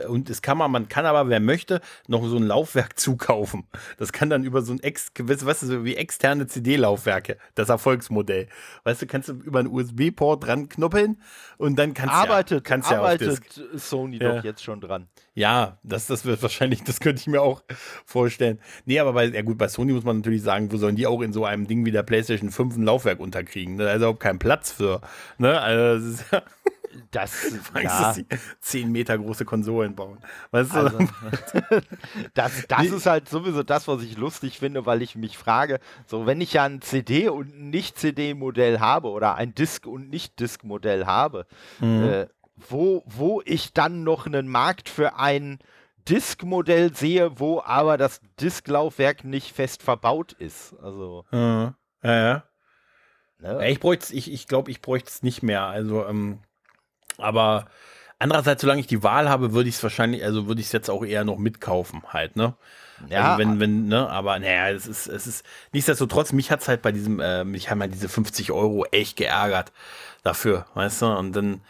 und es kann man, man kann aber, wer möchte, noch so ein Laufwerk *laughs* zukaufen. Das kann dann über so ein ex, weißt du, wie externe CD-Laufwerke, das Erfolgsmodell. Weißt du, kannst du über einen USB-Port dran knoppeln und dann kannst arbeitet, ja, kannst arbeitet ja Sony ja. doch jetzt schon dran. Ja, das, das wird wahrscheinlich, das könnte ich mir auch vorstellen. Nee, aber bei, ja gut, bei Sony muss man natürlich sagen, wo sollen die auch in so einem Ding wie der PlayStation 5 ein Laufwerk unterkriegen? Da ist überhaupt kein Platz für. Ne? Also, das ist ja das, *laughs* ja. 10 Meter große Konsolen bauen. Weißt du? Also, *laughs* das das ist halt sowieso das, was ich lustig finde, weil ich mich frage, so wenn ich ja ein CD- und Nicht-CD-Modell habe oder ein Disk- und Nicht-Disk-Modell habe, mhm. äh, wo, wo ich dann noch einen Markt für ein Disk-Modell sehe, wo aber das Disklaufwerk nicht fest verbaut ist. Also. Mhm. Ja, ja. Ne? Ich bräuchte ich, ich glaube, ich bräuchte es nicht mehr. Also, ähm, aber andererseits, solange ich die Wahl habe, würde ich es wahrscheinlich, also würde ich es jetzt auch eher noch mitkaufen, halt, ne? Ja. Also wenn, wenn, ne, aber naja, es ist, es ist, nichtsdestotrotz, mich hat es halt bei diesem, äh, mich haben halt diese 50 Euro echt geärgert dafür, weißt du? Und dann,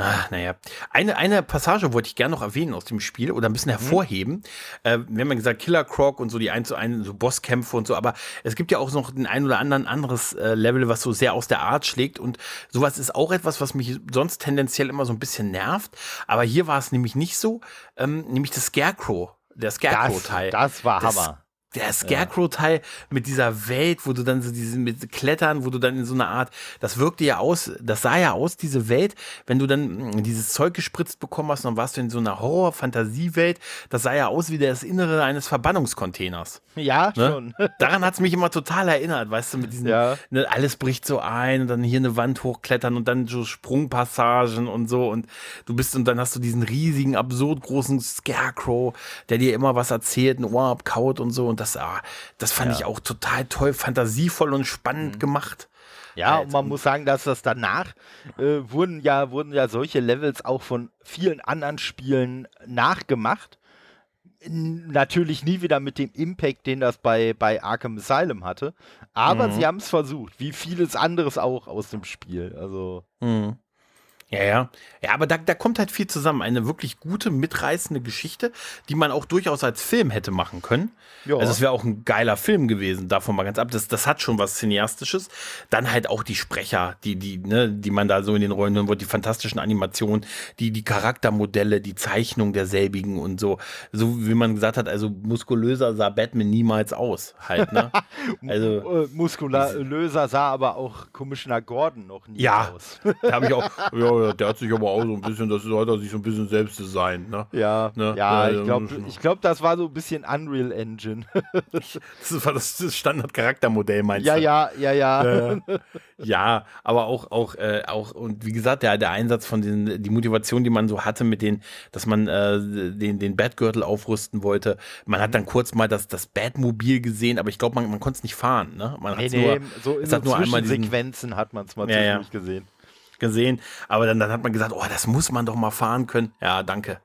Ach, naja. Eine, eine Passage wollte ich gerne noch erwähnen aus dem Spiel oder ein bisschen mhm. hervorheben. Mhm. Äh, wir haben ja gesagt, Killer Croc und so die 1 zu 1, so Bosskämpfe und so, aber es gibt ja auch noch den ein oder anderen anderes äh, Level, was so sehr aus der Art schlägt und sowas ist auch etwas, was mich sonst tendenziell immer so ein bisschen nervt. Aber hier war es nämlich nicht so, ähm, nämlich das Scarecrow der Scarecrow-Teil. Das, das war Hammer der Scarecrow-Teil mit dieser Welt, wo du dann so diese mit Klettern, wo du dann in so einer Art, das wirkte ja aus, das sah ja aus, diese Welt, wenn du dann mm, dieses Zeug gespritzt bekommen hast, dann warst du in so einer Horror-Fantasiewelt, das sah ja aus wie das Innere eines Verbannungscontainers. Ja, ne? schon. *laughs* Daran hat es mich immer total erinnert, weißt du, mit diesen, ja. ne, alles bricht so ein und dann hier eine Wand hochklettern und dann so Sprungpassagen und so und du bist und dann hast du diesen riesigen, absurd großen Scarecrow, der dir immer was erzählt, ein Ohr abkaut und so und das, ah, das fand ja. ich auch total toll, fantasievoll und spannend mhm. gemacht. Ja, und man muss sagen, dass das danach äh, wurden ja wurden ja solche Levels auch von vielen anderen Spielen nachgemacht. Natürlich nie wieder mit dem Impact, den das bei, bei Arkham Asylum hatte. Aber mhm. sie haben es versucht, wie vieles anderes auch aus dem Spiel. Also. Mhm. Ja, ja. Ja, aber da, da kommt halt viel zusammen. Eine wirklich gute, mitreißende Geschichte, die man auch durchaus als Film hätte machen können. Ja. Also es wäre auch ein geiler Film gewesen, davon mal ganz ab. Das, das hat schon was Cineastisches. Dann halt auch die Sprecher, die, die, ne, die man da so in den Rollen hören wird, die fantastischen Animationen, die, die Charaktermodelle, die Zeichnung derselbigen und so. So wie man gesagt hat, also muskulöser sah Batman niemals aus. Halt, ne? *laughs* also, äh, muskulöser sah aber auch Commissioner Gordon noch nie ja, aus. da habe ich auch, ja, der hat sich aber auch so ein bisschen, das sollte er sich so ein bisschen selbst designen. Ne? Ja, ne? ja, ich glaube, ich glaub, das war so ein bisschen Unreal Engine. *laughs* das war das, das Standard-Charaktermodell, meinst ja, du? Ja, ja, ja, ja. ja, aber auch, auch, äh, auch, und wie gesagt, der, der Einsatz von den, die Motivation, die man so hatte mit den, dass man äh, den, den Batgürtel aufrüsten wollte. Man hat dann kurz mal das, das Batmobil gesehen, aber ich glaube, man, man konnte es nicht fahren. Ne? Man nee, nee, nur, so in es so hat nur einmal diesen, Sequenzen hat man es mal ja, ja. gesehen gesehen. Aber dann, dann hat man gesagt, oh, das muss man doch mal fahren können. Ja, danke.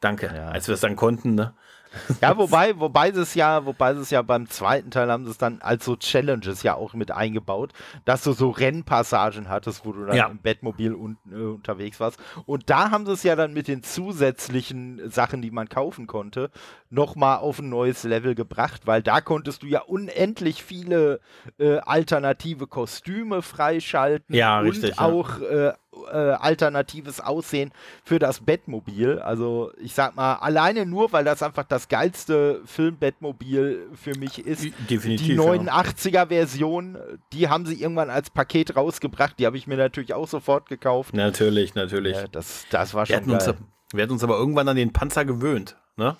Danke. Ja. Als wir es dann konnten, ne? *laughs* Ja, wobei, wobei sie es ja, wobei sie es ja beim zweiten Teil haben sie es dann als so Challenges ja auch mit eingebaut, dass du so Rennpassagen hattest, wo du dann ja. im Bettmobil un äh, unterwegs warst. Und da haben sie es ja dann mit den zusätzlichen Sachen, die man kaufen konnte, nochmal auf ein neues Level gebracht, weil da konntest du ja unendlich viele äh, alternative Kostüme freischalten ja, und richtig, auch ja. äh, äh, alternatives Aussehen für das Bettmobil. Also ich sag mal, alleine nur, weil das einfach das geilste Filmbettmobil für mich ist. Definitiv. Die 89er-Version, die haben sie irgendwann als Paket rausgebracht. Die habe ich mir natürlich auch sofort gekauft. Natürlich, natürlich. Ja, das, das war schon wir geil. Uns, wir hatten uns aber irgendwann an den Panzer gewöhnt, ne?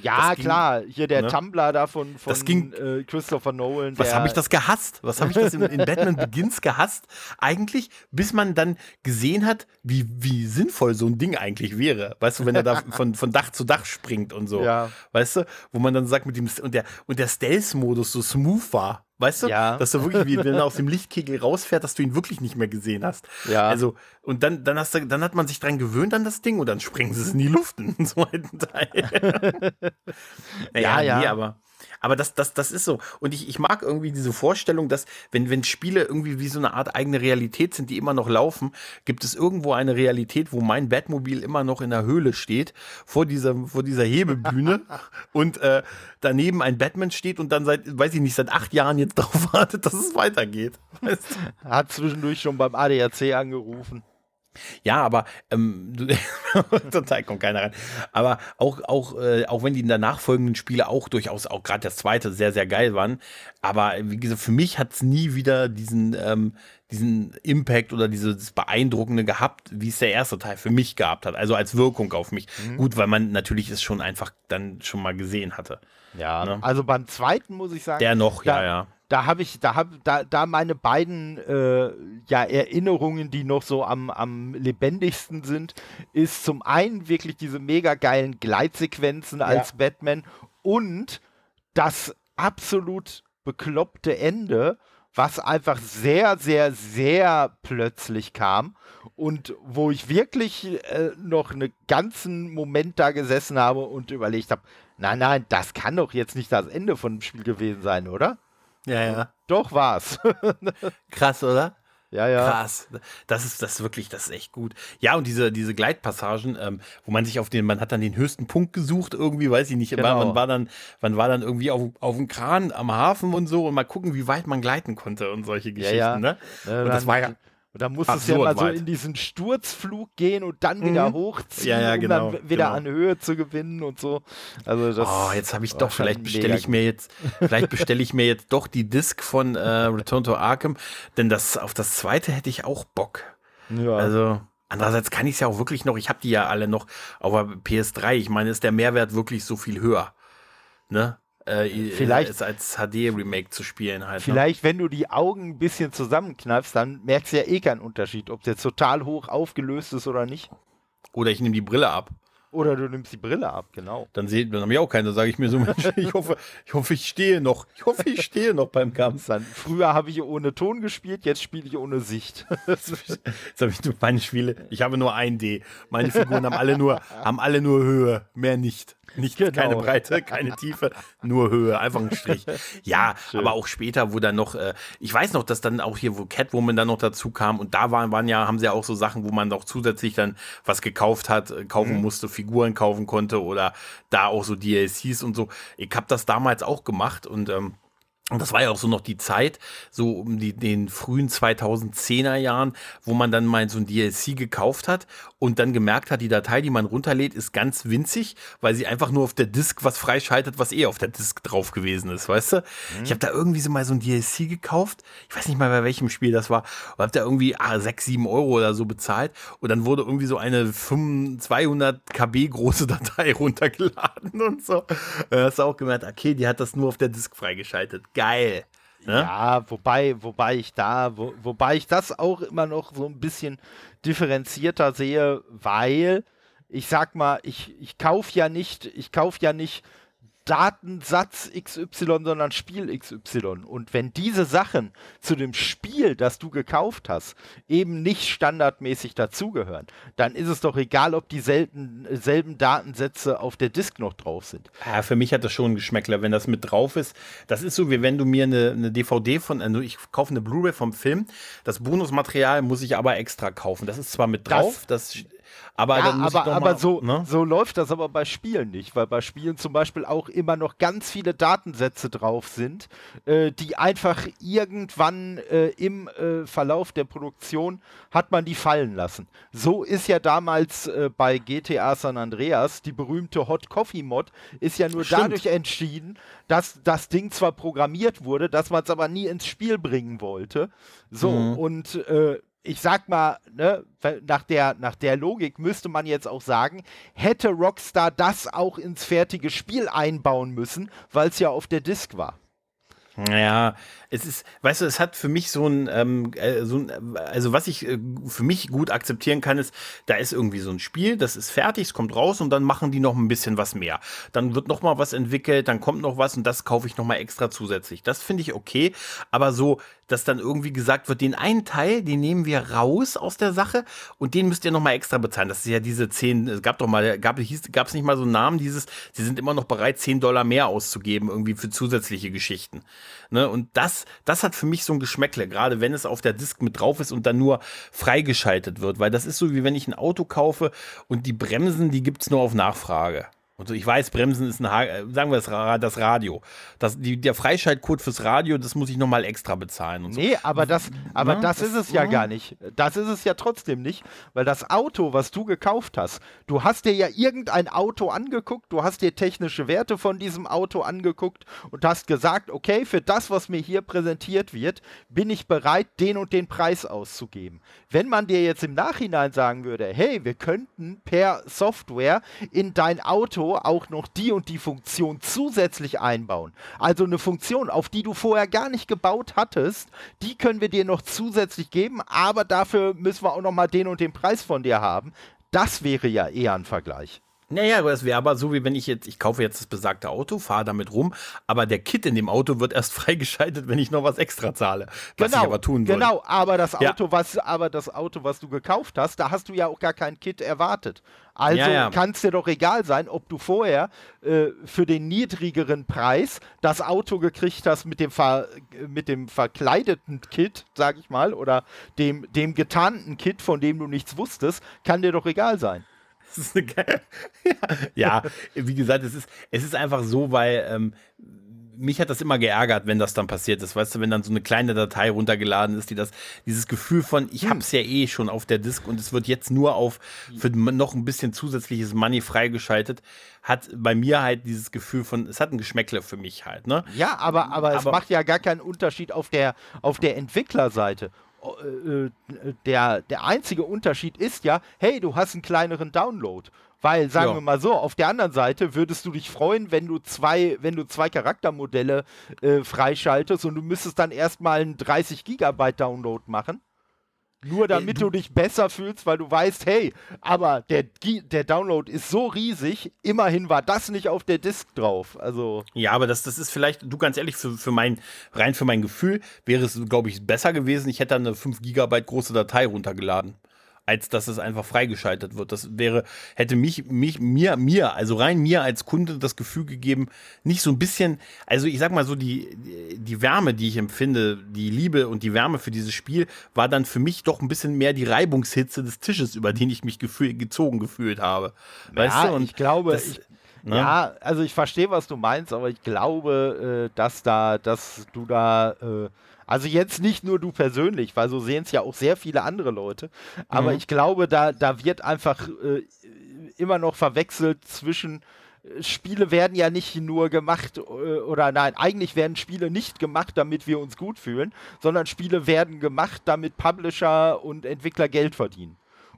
Ja, ging, klar, hier der ne? Tumblr da von, von das ging, äh, Christopher Nolan. Was habe ich das gehasst? Was habe ich das in, in Batman Begins gehasst? Eigentlich, bis man dann gesehen hat, wie, wie sinnvoll so ein Ding eigentlich wäre. Weißt du, wenn er da *laughs* von, von Dach zu Dach springt und so. Ja. Weißt du, wo man dann sagt, mit dem, und der, und der Stealth-Modus so smooth war. Weißt du? Ja. Dass du wirklich, wie, wenn er aus dem Lichtkegel rausfährt, dass du ihn wirklich nicht mehr gesehen hast. Ja. Also, und dann, dann, hast du, dann hat man sich dran gewöhnt an das Ding und dann springen sie es in die Luft in den zweiten Teil. *laughs* naja, ja, ja. Nee, aber. Aber das, das, das ist so. Und ich, ich mag irgendwie diese Vorstellung, dass, wenn, wenn Spiele irgendwie wie so eine Art eigene Realität sind, die immer noch laufen, gibt es irgendwo eine Realität, wo mein Batmobil immer noch in der Höhle steht, vor dieser, vor dieser Hebebühne *laughs* und äh, daneben ein Batman steht und dann seit, weiß ich nicht, seit acht Jahren jetzt *laughs* darauf wartet, dass es weitergeht. Weißt du? Hat zwischendurch schon beim ADAC angerufen. Ja, aber ähm, *laughs* total kommt keiner rein. Aber auch, auch, äh, auch wenn die in der nachfolgenden Spiele auch durchaus, auch gerade das zweite, sehr, sehr geil waren. Aber wie gesagt, für mich hat es nie wieder diesen, ähm, diesen Impact oder dieses Beeindruckende gehabt, wie es der erste Teil für mich gehabt hat. Also als Wirkung auf mich. Mhm. Gut, weil man natürlich es schon einfach dann schon mal gesehen hatte. Ja, ne? also beim zweiten muss ich sagen. Der noch, da, ja, ja da habe ich, da habe, da, da meine beiden äh, ja, Erinnerungen, die noch so am, am lebendigsten sind, ist zum einen wirklich diese mega geilen Gleitsequenzen ja. als Batman und das absolut bekloppte Ende, was einfach sehr, sehr, sehr plötzlich kam und wo ich wirklich äh, noch einen ganzen Moment da gesessen habe und überlegt habe, nein, nein, das kann doch jetzt nicht das Ende von dem Spiel gewesen sein, oder? Ja, ja. Doch war's. *laughs* Krass, oder? Ja, ja. Krass. Das ist das ist wirklich, das ist echt gut. Ja, und diese, diese Gleitpassagen, ähm, wo man sich auf den, man hat dann den höchsten Punkt gesucht, irgendwie, weiß ich nicht, genau. man war dann, man war dann irgendwie auf, auf dem Kran am Hafen und so und mal gucken, wie weit man gleiten konnte und solche Geschichten, ja, ja. ne? Und das war ja Und dann musstest du ja mal so in diesen Sturzflug gehen und dann wieder mhm. hochziehen, ja, ja, genau, um dann wieder genau. an Höhe zu gewinnen und so. Also das oh, jetzt habe ich doch, vielleicht bestelle ich mir jetzt, vielleicht *laughs* bestelle ich mir jetzt doch die Disc von äh, Return to Arkham, denn das auf das zweite hätte ich auch Bock. Ja. Also andererseits kann ich es ja auch wirklich noch, ich habe die ja alle noch auf der PS3. Ich meine, ist der Mehrwert wirklich so viel höher? Ne? Äh, vielleicht als HD-Remake zu spielen halt. Ne? Vielleicht, ne? wenn du die Augen ein bisschen zusammenkneifst, dann merkst du ja eh keinen Unterschied, ob der total hoch aufgelöst ist oder nicht. Oder ich nehme die Brille ab. Oder du nimmst die Brille ab, genau. Dann sieht man mich auch keiner, sage ich mir so, *laughs* ich hoffe, ich hoffe, ich stehe noch. Ich hoffe, ich stehe noch beim Kampf. Dann, früher habe ich ohne Ton gespielt, jetzt spiele ich ohne Sicht. *laughs* jetzt habe ich nur meine Spiele, ich habe nur ein D. Meine Figuren haben alle nur, haben alle nur Höhe, mehr nicht. Nicht genau. keine Breite, keine Tiefe, nur Höhe, einfach ein Strich. *laughs* Ja, Schön. aber auch später, wo dann noch, äh, ich weiß noch, dass dann auch hier, wo Catwoman dann noch dazu kam und da waren, waren ja, haben sie ja auch so Sachen, wo man noch zusätzlich dann was gekauft hat, äh, kaufen mhm. musste, Figuren kaufen konnte oder da auch so DLCs und so. Ich habe das damals auch gemacht und ähm, und das war ja auch so noch die Zeit, so um die, den frühen 2010er Jahren, wo man dann mal so ein DLC gekauft hat und dann gemerkt hat, die Datei, die man runterlädt, ist ganz winzig, weil sie einfach nur auf der Disk was freischaltet, was eh auf der Disk drauf gewesen ist, weißt du? Mhm. Ich habe da irgendwie so mal so ein DLC gekauft, ich weiß nicht mal bei welchem Spiel das war, und habe da irgendwie ah, 6, 7 Euro oder so bezahlt und dann wurde irgendwie so eine 5, 200 KB große *laughs* Datei runtergeladen und so. Da hast du auch gemerkt, okay, die hat das nur auf der Disk freigeschaltet geil. Ne? Ja, wobei, wobei ich da, wo, wobei ich das auch immer noch so ein bisschen differenzierter sehe, weil ich sag mal, ich, ich kaufe ja nicht, ich kaufe ja nicht Datensatz XY, sondern Spiel XY. Und wenn diese Sachen zu dem Spiel, das du gekauft hast, eben nicht standardmäßig dazugehören, dann ist es doch egal, ob die selben, selben Datensätze auf der Disk noch drauf sind. Ja, für mich hat das schon Geschmäckler, wenn das mit drauf ist. Das ist so, wie wenn du mir eine, eine DVD von, also ich kaufe eine Blu-ray vom Film, das Bonusmaterial muss ich aber extra kaufen. Das ist zwar mit drauf, das, das aber, ja, aber, aber mal, so, ne? so läuft das aber bei Spielen nicht, weil bei Spielen zum Beispiel auch immer noch ganz viele Datensätze drauf sind, äh, die einfach irgendwann äh, im äh, Verlauf der Produktion hat man die fallen lassen. So ist ja damals äh, bei GTA San Andreas die berühmte Hot Coffee Mod ist ja nur Stimmt. dadurch entschieden, dass das Ding zwar programmiert wurde, dass man es aber nie ins Spiel bringen wollte. So, mhm. und äh, ich sag mal, ne, nach der, nach der Logik müsste man jetzt auch sagen, hätte Rockstar das auch ins fertige Spiel einbauen müssen, weil es ja auf der Disk war. Ja, es ist, weißt du, es hat für mich so ein, ähm, äh, so ein also was ich äh, für mich gut akzeptieren kann, ist, da ist irgendwie so ein Spiel, das ist fertig, es kommt raus und dann machen die noch ein bisschen was mehr. Dann wird noch mal was entwickelt, dann kommt noch was und das kaufe ich noch mal extra zusätzlich. Das finde ich okay, aber so, dass dann irgendwie gesagt wird, den einen Teil, den nehmen wir raus aus der Sache und den müsst ihr noch mal extra bezahlen. Das ist ja diese 10, es gab doch mal, gab es nicht mal so einen Namen dieses, sie sind immer noch bereit, 10 Dollar mehr auszugeben irgendwie für zusätzliche Geschichten. Ne? Und das, das hat für mich so ein Geschmäckle, gerade wenn es auf der Disk mit drauf ist und dann nur freigeschaltet wird, weil das ist so, wie wenn ich ein Auto kaufe und die Bremsen, die gibt es nur auf Nachfrage. Und so, ich weiß, Bremsen ist ein, äh, sagen wir das, das Radio. Das, die, der Freischaltcode fürs Radio, das muss ich nochmal extra bezahlen. Und so. Nee, aber das, aber ja, das, das, ist es ja, ja gar nicht. Das ist es ja trotzdem nicht, weil das Auto, was du gekauft hast, du hast dir ja irgendein Auto angeguckt, du hast dir technische Werte von diesem Auto angeguckt und hast gesagt, okay, für das, was mir hier präsentiert wird, bin ich bereit, den und den Preis auszugeben. Wenn man dir jetzt im Nachhinein sagen würde, hey, wir könnten per Software in dein Auto auch noch die und die Funktion zusätzlich einbauen. Also eine Funktion, auf die du vorher gar nicht gebaut hattest, die können wir dir noch zusätzlich geben, aber dafür müssen wir auch noch mal den und den Preis von dir haben. Das wäre ja eher ein Vergleich. Naja, das wäre aber so, wie wenn ich jetzt, ich kaufe jetzt das besagte Auto, fahre damit rum, aber der Kit in dem Auto wird erst *laughs* freigeschaltet, wenn ich noch was extra zahle. Was genau, ich aber tun soll. Genau, aber das Auto, ja. was, aber das Auto, was du gekauft hast, da hast du ja auch gar kein Kit erwartet. Also ja, ja. kann es dir doch egal sein, ob du vorher äh, für den niedrigeren Preis das Auto gekriegt hast mit dem, ver mit dem verkleideten Kit, sag ich mal, oder dem, dem getarnten Kit, von dem du nichts wusstest, kann dir doch egal sein. Das ist geile. *laughs* ja, wie gesagt, es ist, es ist einfach so, weil ähm, mich hat das immer geärgert, wenn das dann passiert ist. Weißt du, wenn dann so eine kleine Datei runtergeladen ist, die das, dieses Gefühl von, ich habe es ja eh schon auf der Disk und es wird jetzt nur auf für noch ein bisschen zusätzliches Money freigeschaltet, hat bei mir halt dieses Gefühl von, es hat ein Geschmäckle für mich halt, ne? Ja, aber, aber, aber es macht ja gar keinen Unterschied auf der, auf der Entwicklerseite. Äh, äh, der, der einzige Unterschied ist ja, hey, du hast einen kleineren Download. Weil, sagen ja. wir mal so, auf der anderen Seite würdest du dich freuen, wenn du zwei, wenn du zwei Charaktermodelle äh, freischaltest und du müsstest dann erstmal einen 30 Gigabyte Download machen. Nur damit du, dich besser fühlst, weil du weißt, hey, aber der, der Download ist so riesig, immerhin war das nicht auf der Disk drauf. Also. Ja, aber das, das ist vielleicht, du ganz ehrlich, für, für mein, rein für mein Gefühl, wäre es, glaube ich, besser gewesen, ich hätte eine 5 Gigabyte große Datei runtergeladen als dass es einfach freigeschaltet wird. Das wäre, hätte mich, mich, mir, mir, also rein mir als Kunde das Gefühl gegeben, nicht so ein bisschen, also ich sag mal so, die, die Wärme, die ich empfinde, die Liebe und die Wärme für dieses Spiel, war dann für mich doch ein bisschen mehr die Reibungshitze des Tisches, über den ich mich gefühl, gezogen gefühlt habe. Weißt ja, du? Und ich glaube, das, ich, ne? ja, also ich verstehe, was du meinst, aber ich glaube, äh, dass da, dass du da, äh, also jetzt nicht nur du persönlich, weil so sehen es ja auch sehr viele andere Leute. Aber mhm. ich glaube, da, da wird einfach äh, immer noch verwechselt zwischen äh, Spiele werden ja nicht nur gemacht, äh, oder nein, eigentlich werden Spiele nicht gemacht, damit wir uns gut fühlen, sondern Spiele werden gemacht, damit Publisher und Entwickler Geld verdienen.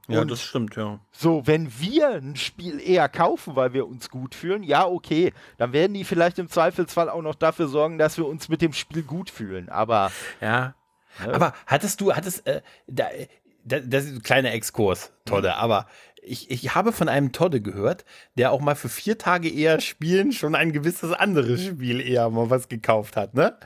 Ja, und das stimmt, ja. So, wenn wir ein Spiel eher kaufen, weil wir uns gut fühlen, ja, okay, dann werden die vielleicht im Zweifelsfall auch noch dafür sorgen, dass wir uns mit dem Spiel gut fühlen. Aber. Ja. Ne? Aber hattest du, hattest, äh, da, das ist ein kleiner Exkurs, Todde, mhm. aber ich, ich habe von einem Todde gehört, der auch mal für vier Tage eher spielen schon ein gewisses anderes Spiel eher mal was gekauft hat, ne?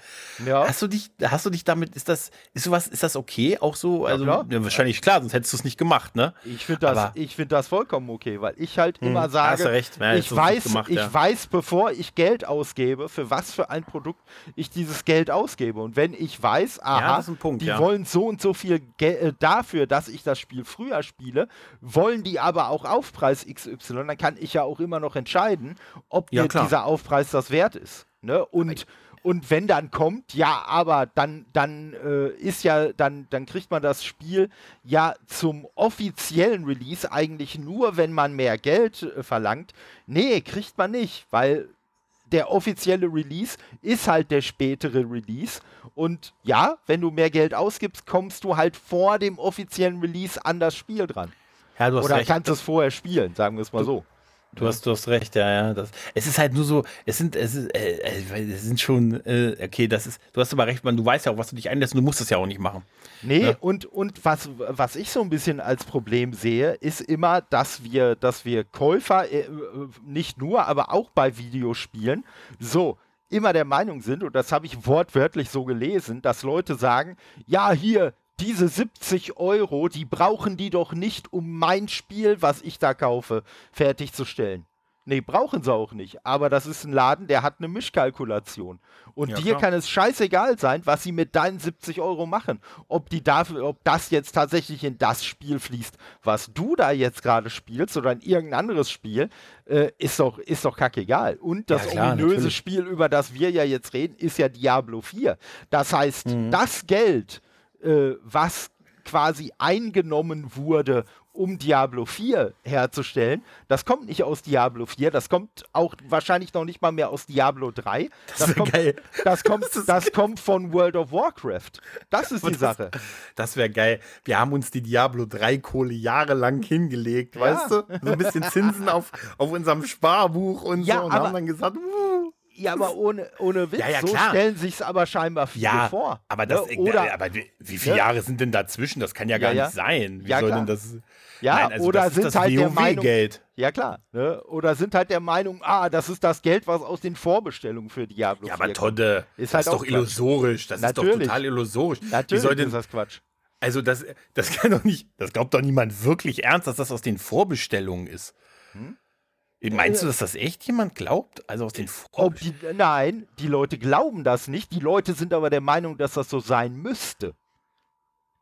Ja. Hast du dich, hast du dich damit, ist das, ist sowas, ist das okay? Auch so, also ja, ja, wahrscheinlich klar, sonst hättest du es nicht gemacht, ne? Ich finde das, Aber, ich finde das vollkommen okay, weil ich halt hm, immer sage, recht. Ja, ich weiß, gemacht, ich weiß, bevor ich Geld ausgebe, für was für ein Produkt ich dieses Geld ausgebe. Und wenn ich weiß, aha, Punkt, die wollen so und so viel Geld äh, dafür, dass ich das Spiel früher spiele, wollen die aber auch Aufpreis XY, dann kann ich ja auch immer noch entscheiden, ob ja, mir dieser Aufpreis das wert ist. Ne? Und, und wenn dann kommt, ja, aber dann, dann äh, ist ja, dann, dann kriegt man das Spiel ja zum offiziellen Release eigentlich nur, wenn man mehr Geld äh, verlangt. Nee, kriegt man nicht, weil der offizielle Release ist halt der spätere Release. Und ja, wenn du mehr Geld ausgibst, kommst du halt vor dem offiziellen Release an das Spiel dran. Ja, du hast Oder recht. kannst es vorher spielen, sagen wir es mal du, so. Du hast, du hast recht, ja, ja. Das, es ist halt nur so, es sind, es, ist, äh, äh es sind schon, äh, okay, das ist, du hast aber recht, man, du weißt ja auch, was du dich einlässt, du musst es ja auch nicht machen. Nee, ja? und, und was, was ich so ein bisschen als Problem sehe, ist immer, dass wir, dass wir Käufer, äh, nicht nur, aber auch bei Videospielen, so, immer der Meinung sind, und das habe ich wortwörtlich so gelesen, dass Leute sagen, ja, hier, diese 70 Euro, die brauchen die doch nicht, um mein Spiel, was ich da kaufe, fertigzustellen. Nee, brauchen sie auch nicht. Aber das ist ein Laden, der hat eine Mischkalkulation. Und ja, dir klar. kann es scheißegal sein, was sie mit deinen 70 Euro machen. Ob, die dafür, ob das jetzt tatsächlich in das Spiel fließt, was du da jetzt gerade spielst oder in irgendein anderes Spiel, äh, ist, doch, ist doch kackegal. Und das ja, klar, ominöse natürlich. Spiel, über das wir ja jetzt reden, ist ja Diablo 4. Das heißt, mhm. das Geld, äh, was quasi eingenommen wurde, um Diablo 4 herzustellen. Das kommt nicht aus Diablo 4, das kommt auch wahrscheinlich noch nicht mal mehr aus Diablo 3. Das, das kommt, geil. Das kommt, das, das kommt von World of Warcraft. Das ist die das, Sache. Das wäre geil. Wir haben uns die Diablo 3 Kohle jahrelang hingelegt, ja. weißt du? So ein bisschen Zinsen auf, auf unserem Sparbuch und ja, so und haben dann gesagt, uh, ja, aber ohne, ohne Witz, ja, ja, so stellen sich es aber scheinbar viele ja, vor. Aber, das, ne? oder, aber wie, wie viele Jahre sind denn dazwischen? Das kann ja gar nicht sein. Wie soll denn das. Ja, Nein, also oder sind halt der Meinung, Geld. Ja klar, ne? oder sind halt der Meinung, ah, das ist das Geld, was aus den Vorbestellungen für Diablo Ja, aber Todde, ist halt das ist doch illusorisch, das Natürlich. ist doch total illusorisch. Natürlich Wie soll denn, ist das Quatsch. Also das, das kann doch nicht, das glaubt doch niemand wirklich ernst, dass das aus den Vorbestellungen ist. Hm? Meinst du, dass das echt jemand glaubt? Also aus den Ob die, Nein, die Leute glauben das nicht. Die Leute sind aber der Meinung, dass das so sein müsste.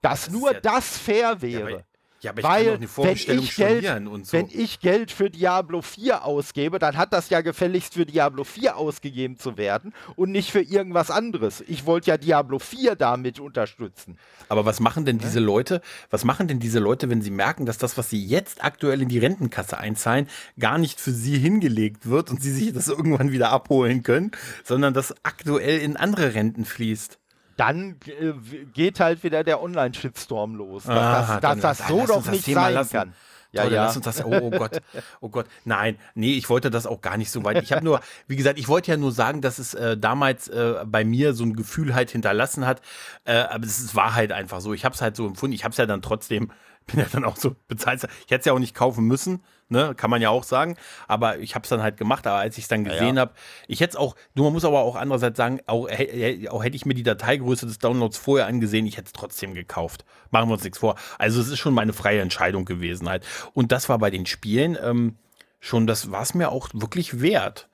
Dass das nur ja, das fair wäre. Ja, Ja, aber ich Weil, kann doch eine Vorbestellung wenn ich Geld- und so. Wenn ich Geld für Diablo 4 ausgebe, dann hat das ja gefälligst für Diablo 4 ausgegeben zu werden und nicht für irgendwas anderes. Ich wollte ja Diablo 4 damit unterstützen. Aber was machen denn diese Leute, was machen denn diese Leute, wenn sie merken, dass das, was sie jetzt aktuell in die Rentenkasse einzahlen, gar nicht für sie hingelegt wird und sie sich das *laughs* irgendwann wieder abholen können, sondern das aktuell in andere Renten fließt? Dann äh, geht halt wieder der Online-Shitstorm los. Dass Ah, das, dass das so lass doch nicht sein lassen. kann. Ja, Leute, ja. lass uns das. Oh, oh Gott, oh Gott. Nein, nee, ich wollte das auch gar nicht so weit. Ich habe nur, *laughs* wie gesagt, ich wollte ja nur sagen, dass es äh, damals äh, bei mir so ein Gefühl halt hinterlassen hat. Äh, aber es ist- war halt einfach so. Ich habe es halt so empfunden. Ich habe es ja dann trotzdem, bin ja dann auch so bezahlt. Ich hätte es ja auch nicht kaufen müssen, ne? Kann man ja auch sagen. Aber ich habe es dann halt gemacht. Aber als ich es dann gesehen ja. habe, ich hätte es auch, nur man muss aber auch andererseits sagen, auch, auch hätte ich mir die Dateigröße des Downloads vorher angesehen, ich hätte es trotzdem gekauft. Machen wir uns nichts vor. Also es ist schon meine freie Entscheidung gewesen halt. Und das war bei den Spielen ähm, schon, das war es mir auch wirklich wert.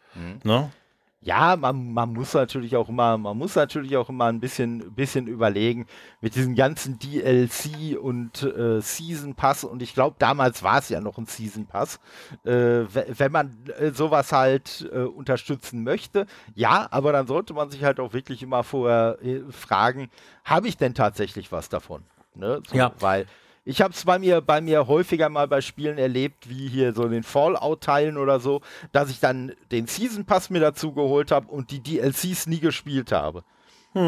Ne? Ja, man, man muss natürlich auch immer, man muss natürlich auch immer ein bisschen, bisschen überlegen mit diesem ganzen DLC und äh, Season Pass und ich glaube, damals war es ja noch ein Season Pass. Äh, we- wenn man äh, sowas halt äh, unterstützen möchte, ja, aber dann sollte man sich halt auch wirklich immer vorher äh, fragen, habe ich denn tatsächlich was davon? Ne? So, Ja. Weil ich habe es bei mir, bei mir häufiger mal bei Spielen erlebt, wie hier so den Fallout-Teilen oder so, dass ich dann den Season Pass mir dazu geholt habe und die DLCs nie gespielt habe.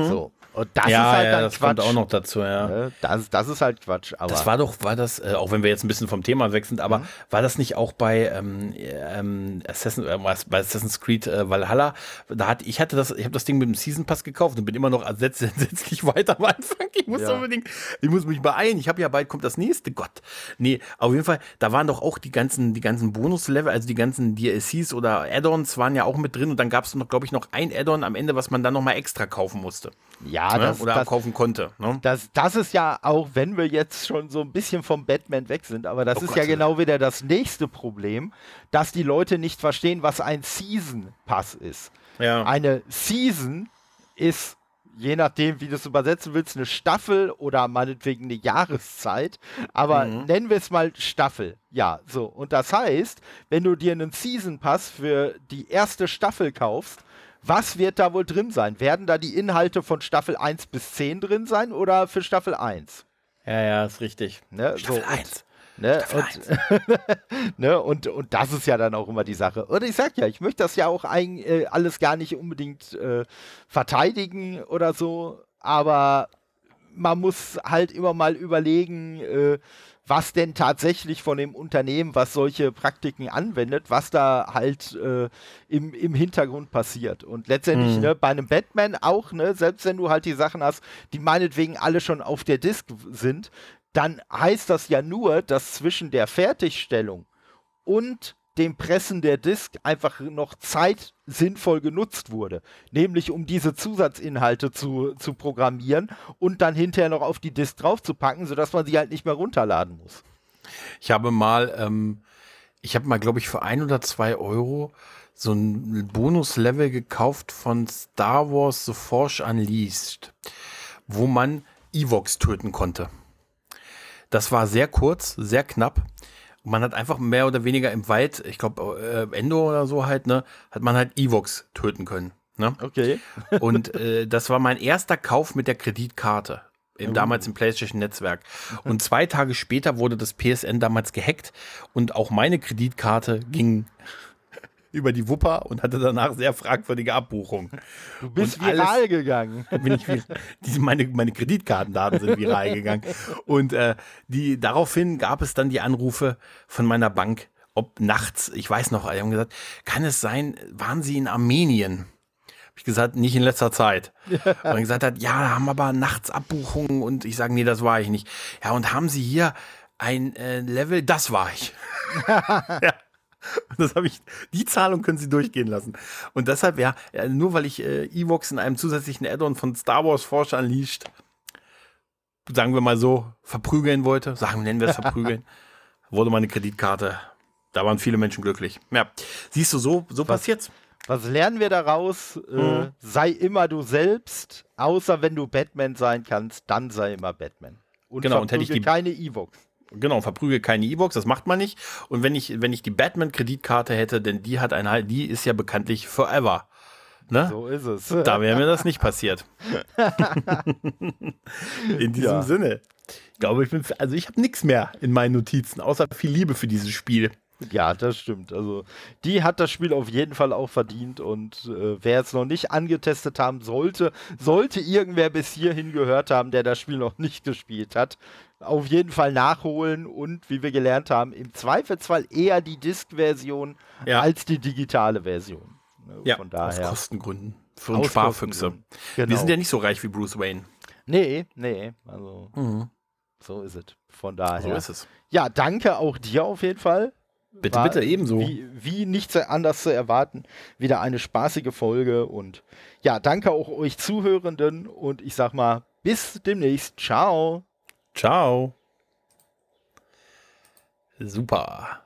So. Und das ja, ist halt ja, dann das Quatsch. kommt auch noch dazu, ja. ne? das, das ist halt Quatsch. Aber Das war doch, war das, äh, auch wenn wir jetzt ein bisschen vom Thema weg sind, aber Mhm. war das nicht auch bei ähm, ähm, Assassin, äh, bei Assassin's Creed äh, Valhalla? Da hat, ich hatte das, ich habe das Ding mit dem Season Pass gekauft und bin immer noch entsetzlich *laughs* weiter am Anfang. Ich muss Ja. unbedingt, ich muss mich beeilen. Ich habe ja bald kommt das nächste. Gott. Nee, auf jeden Fall, da waren doch auch die ganzen, die ganzen Bonuslevel, also die ganzen DLCs oder Add-ons waren ja auch mit drin und dann gab es noch, glaube ich, noch ein Add-on am Ende, was man dann nochmal extra kaufen musste. ja, ne? das, oder das, kaufen konnte. Ne? das, das ist ja auch, wenn wir jetzt schon so ein bisschen vom Batman weg sind, aber das Oh ist Gott. ja genau wieder das nächste Problem, dass die Leute nicht verstehen, was ein Season Pass ist. Ja. Eine Season ist, je nachdem, wie du es übersetzen willst, eine Staffel oder meinetwegen eine Jahreszeit. Aber Mhm. nennen wir es mal Staffel. Ja, so. Und das heißt, wenn du dir einen Season Pass für die erste Staffel kaufst, was wird da wohl drin sein? Werden da die Inhalte von Staffel 1 bis 10 drin sein oder für Staffel 1? ja, ja, ist richtig. Ne? Staffel so, und- 1. Ne? Staffel Und, *laughs* ne? Und, und das ist ja dann auch immer die Sache. Und ich sag ja, ich möchte das ja auch ein, äh, alles gar nicht unbedingt äh, verteidigen oder so, aber man muss halt immer mal überlegen, äh, was denn tatsächlich von dem Unternehmen, was solche Praktiken anwendet, was da halt äh, im, im Hintergrund passiert. Und letztendlich Mhm. ne, bei einem Batman auch, ne, selbst wenn du halt die Sachen hast, die meinetwegen alle schon auf der Disk sind, dann heißt das ja nur, dass zwischen der Fertigstellung und dem Pressen der Disk einfach noch Zeit sinnvoll genutzt wurde. Nämlich um diese Zusatzinhalte zu, zu programmieren und dann hinterher noch auf die Disk draufzupacken, sodass man sie halt nicht mehr runterladen muss. Ich habe mal, ähm, ich habe mal, glaube ich, für ein oder zwei Euro so ein Bonuslevel gekauft von Star Wars The Force Unleashed, wo man Evox töten konnte. Das war sehr kurz, sehr knapp. Und man hat einfach mehr oder weniger im Wald, ich glaube, äh, Endor oder so halt, ne, hat man halt Evox töten können. Ne? Okay. *laughs* Und äh, das war mein erster Kauf mit der Kreditkarte. Im, damals im PlayStation-Netzwerk. Und zwei Tage später wurde das PSN damals gehackt und auch meine Kreditkarte ging über die Wupper und hatte danach sehr fragwürdige Abbuchungen. Du bist Und alles- viral gegangen. *laughs* Bin ich diese, meine, meine Kreditkartendaten sind viral gegangen. Und äh, die, daraufhin gab es dann die Anrufe von meiner Bank, ob nachts, ich weiß noch, die haben gesagt, kann es sein, waren Sie in Armenien? Hab ich gesagt, nicht in letzter Zeit. Und gesagt hat, ja, da haben aber nachts Abbuchungen und ich sage, nee, das war ich nicht. Ja, und haben Sie hier ein äh, Level, das war ich. *laughs* ja. Das habe ich, die Zahlung können Sie durchgehen lassen. Und deshalb, ja, nur weil ich äh, Evox in einem zusätzlichen Add-on von Star Wars Force Unleashed, sagen wir mal so, verprügeln wollte, sagen, nennen wir es verprügeln, *laughs* wurde meine Kreditkarte, da waren viele Menschen glücklich. Ja, siehst du, so, so passiert's. Was lernen wir daraus? Äh, Mhm. sei immer du selbst, außer wenn du Batman sein kannst, dann sei immer Batman. Und Genau, und hätte ich die- keine Evox. Genau, verprügel keine E-Box, das macht man nicht. Und wenn ich, wenn ich die Batman-Kreditkarte hätte, denn die hat ein halt, die ist ja bekanntlich forever. Ne? So ist es. Da wäre mir das nicht passiert. *laughs* in diesem ja. Sinne. Ich glaube, ich bin, also ich habe nichts mehr in meinen Notizen, außer viel Liebe für dieses Spiel. Ja, das stimmt. Also die hat das Spiel auf jeden Fall auch verdient und äh, wer es noch nicht angetestet haben sollte, sollte irgendwer bis hierhin gehört haben, der das Spiel noch nicht gespielt hat, auf jeden Fall nachholen und wie wir gelernt haben, im Zweifelsfall eher die Disk-Version ja. als die digitale Version. Ne, ja, Von daher. aus Kostengründen. Für uns Sparfüchse. Genau. Wir sind ja nicht so reich wie Bruce Wayne. Nee, nee, also mhm. so ist es. Von daher. So ist es. Ja, danke auch dir auf jeden Fall Bitte, War, bitte, ebenso. Wie, wie nichts anders zu erwarten. Wieder eine spaßige Folge und ja, danke auch euch Zuhörenden und ich sag mal, bis demnächst. Ciao. Ciao. Super.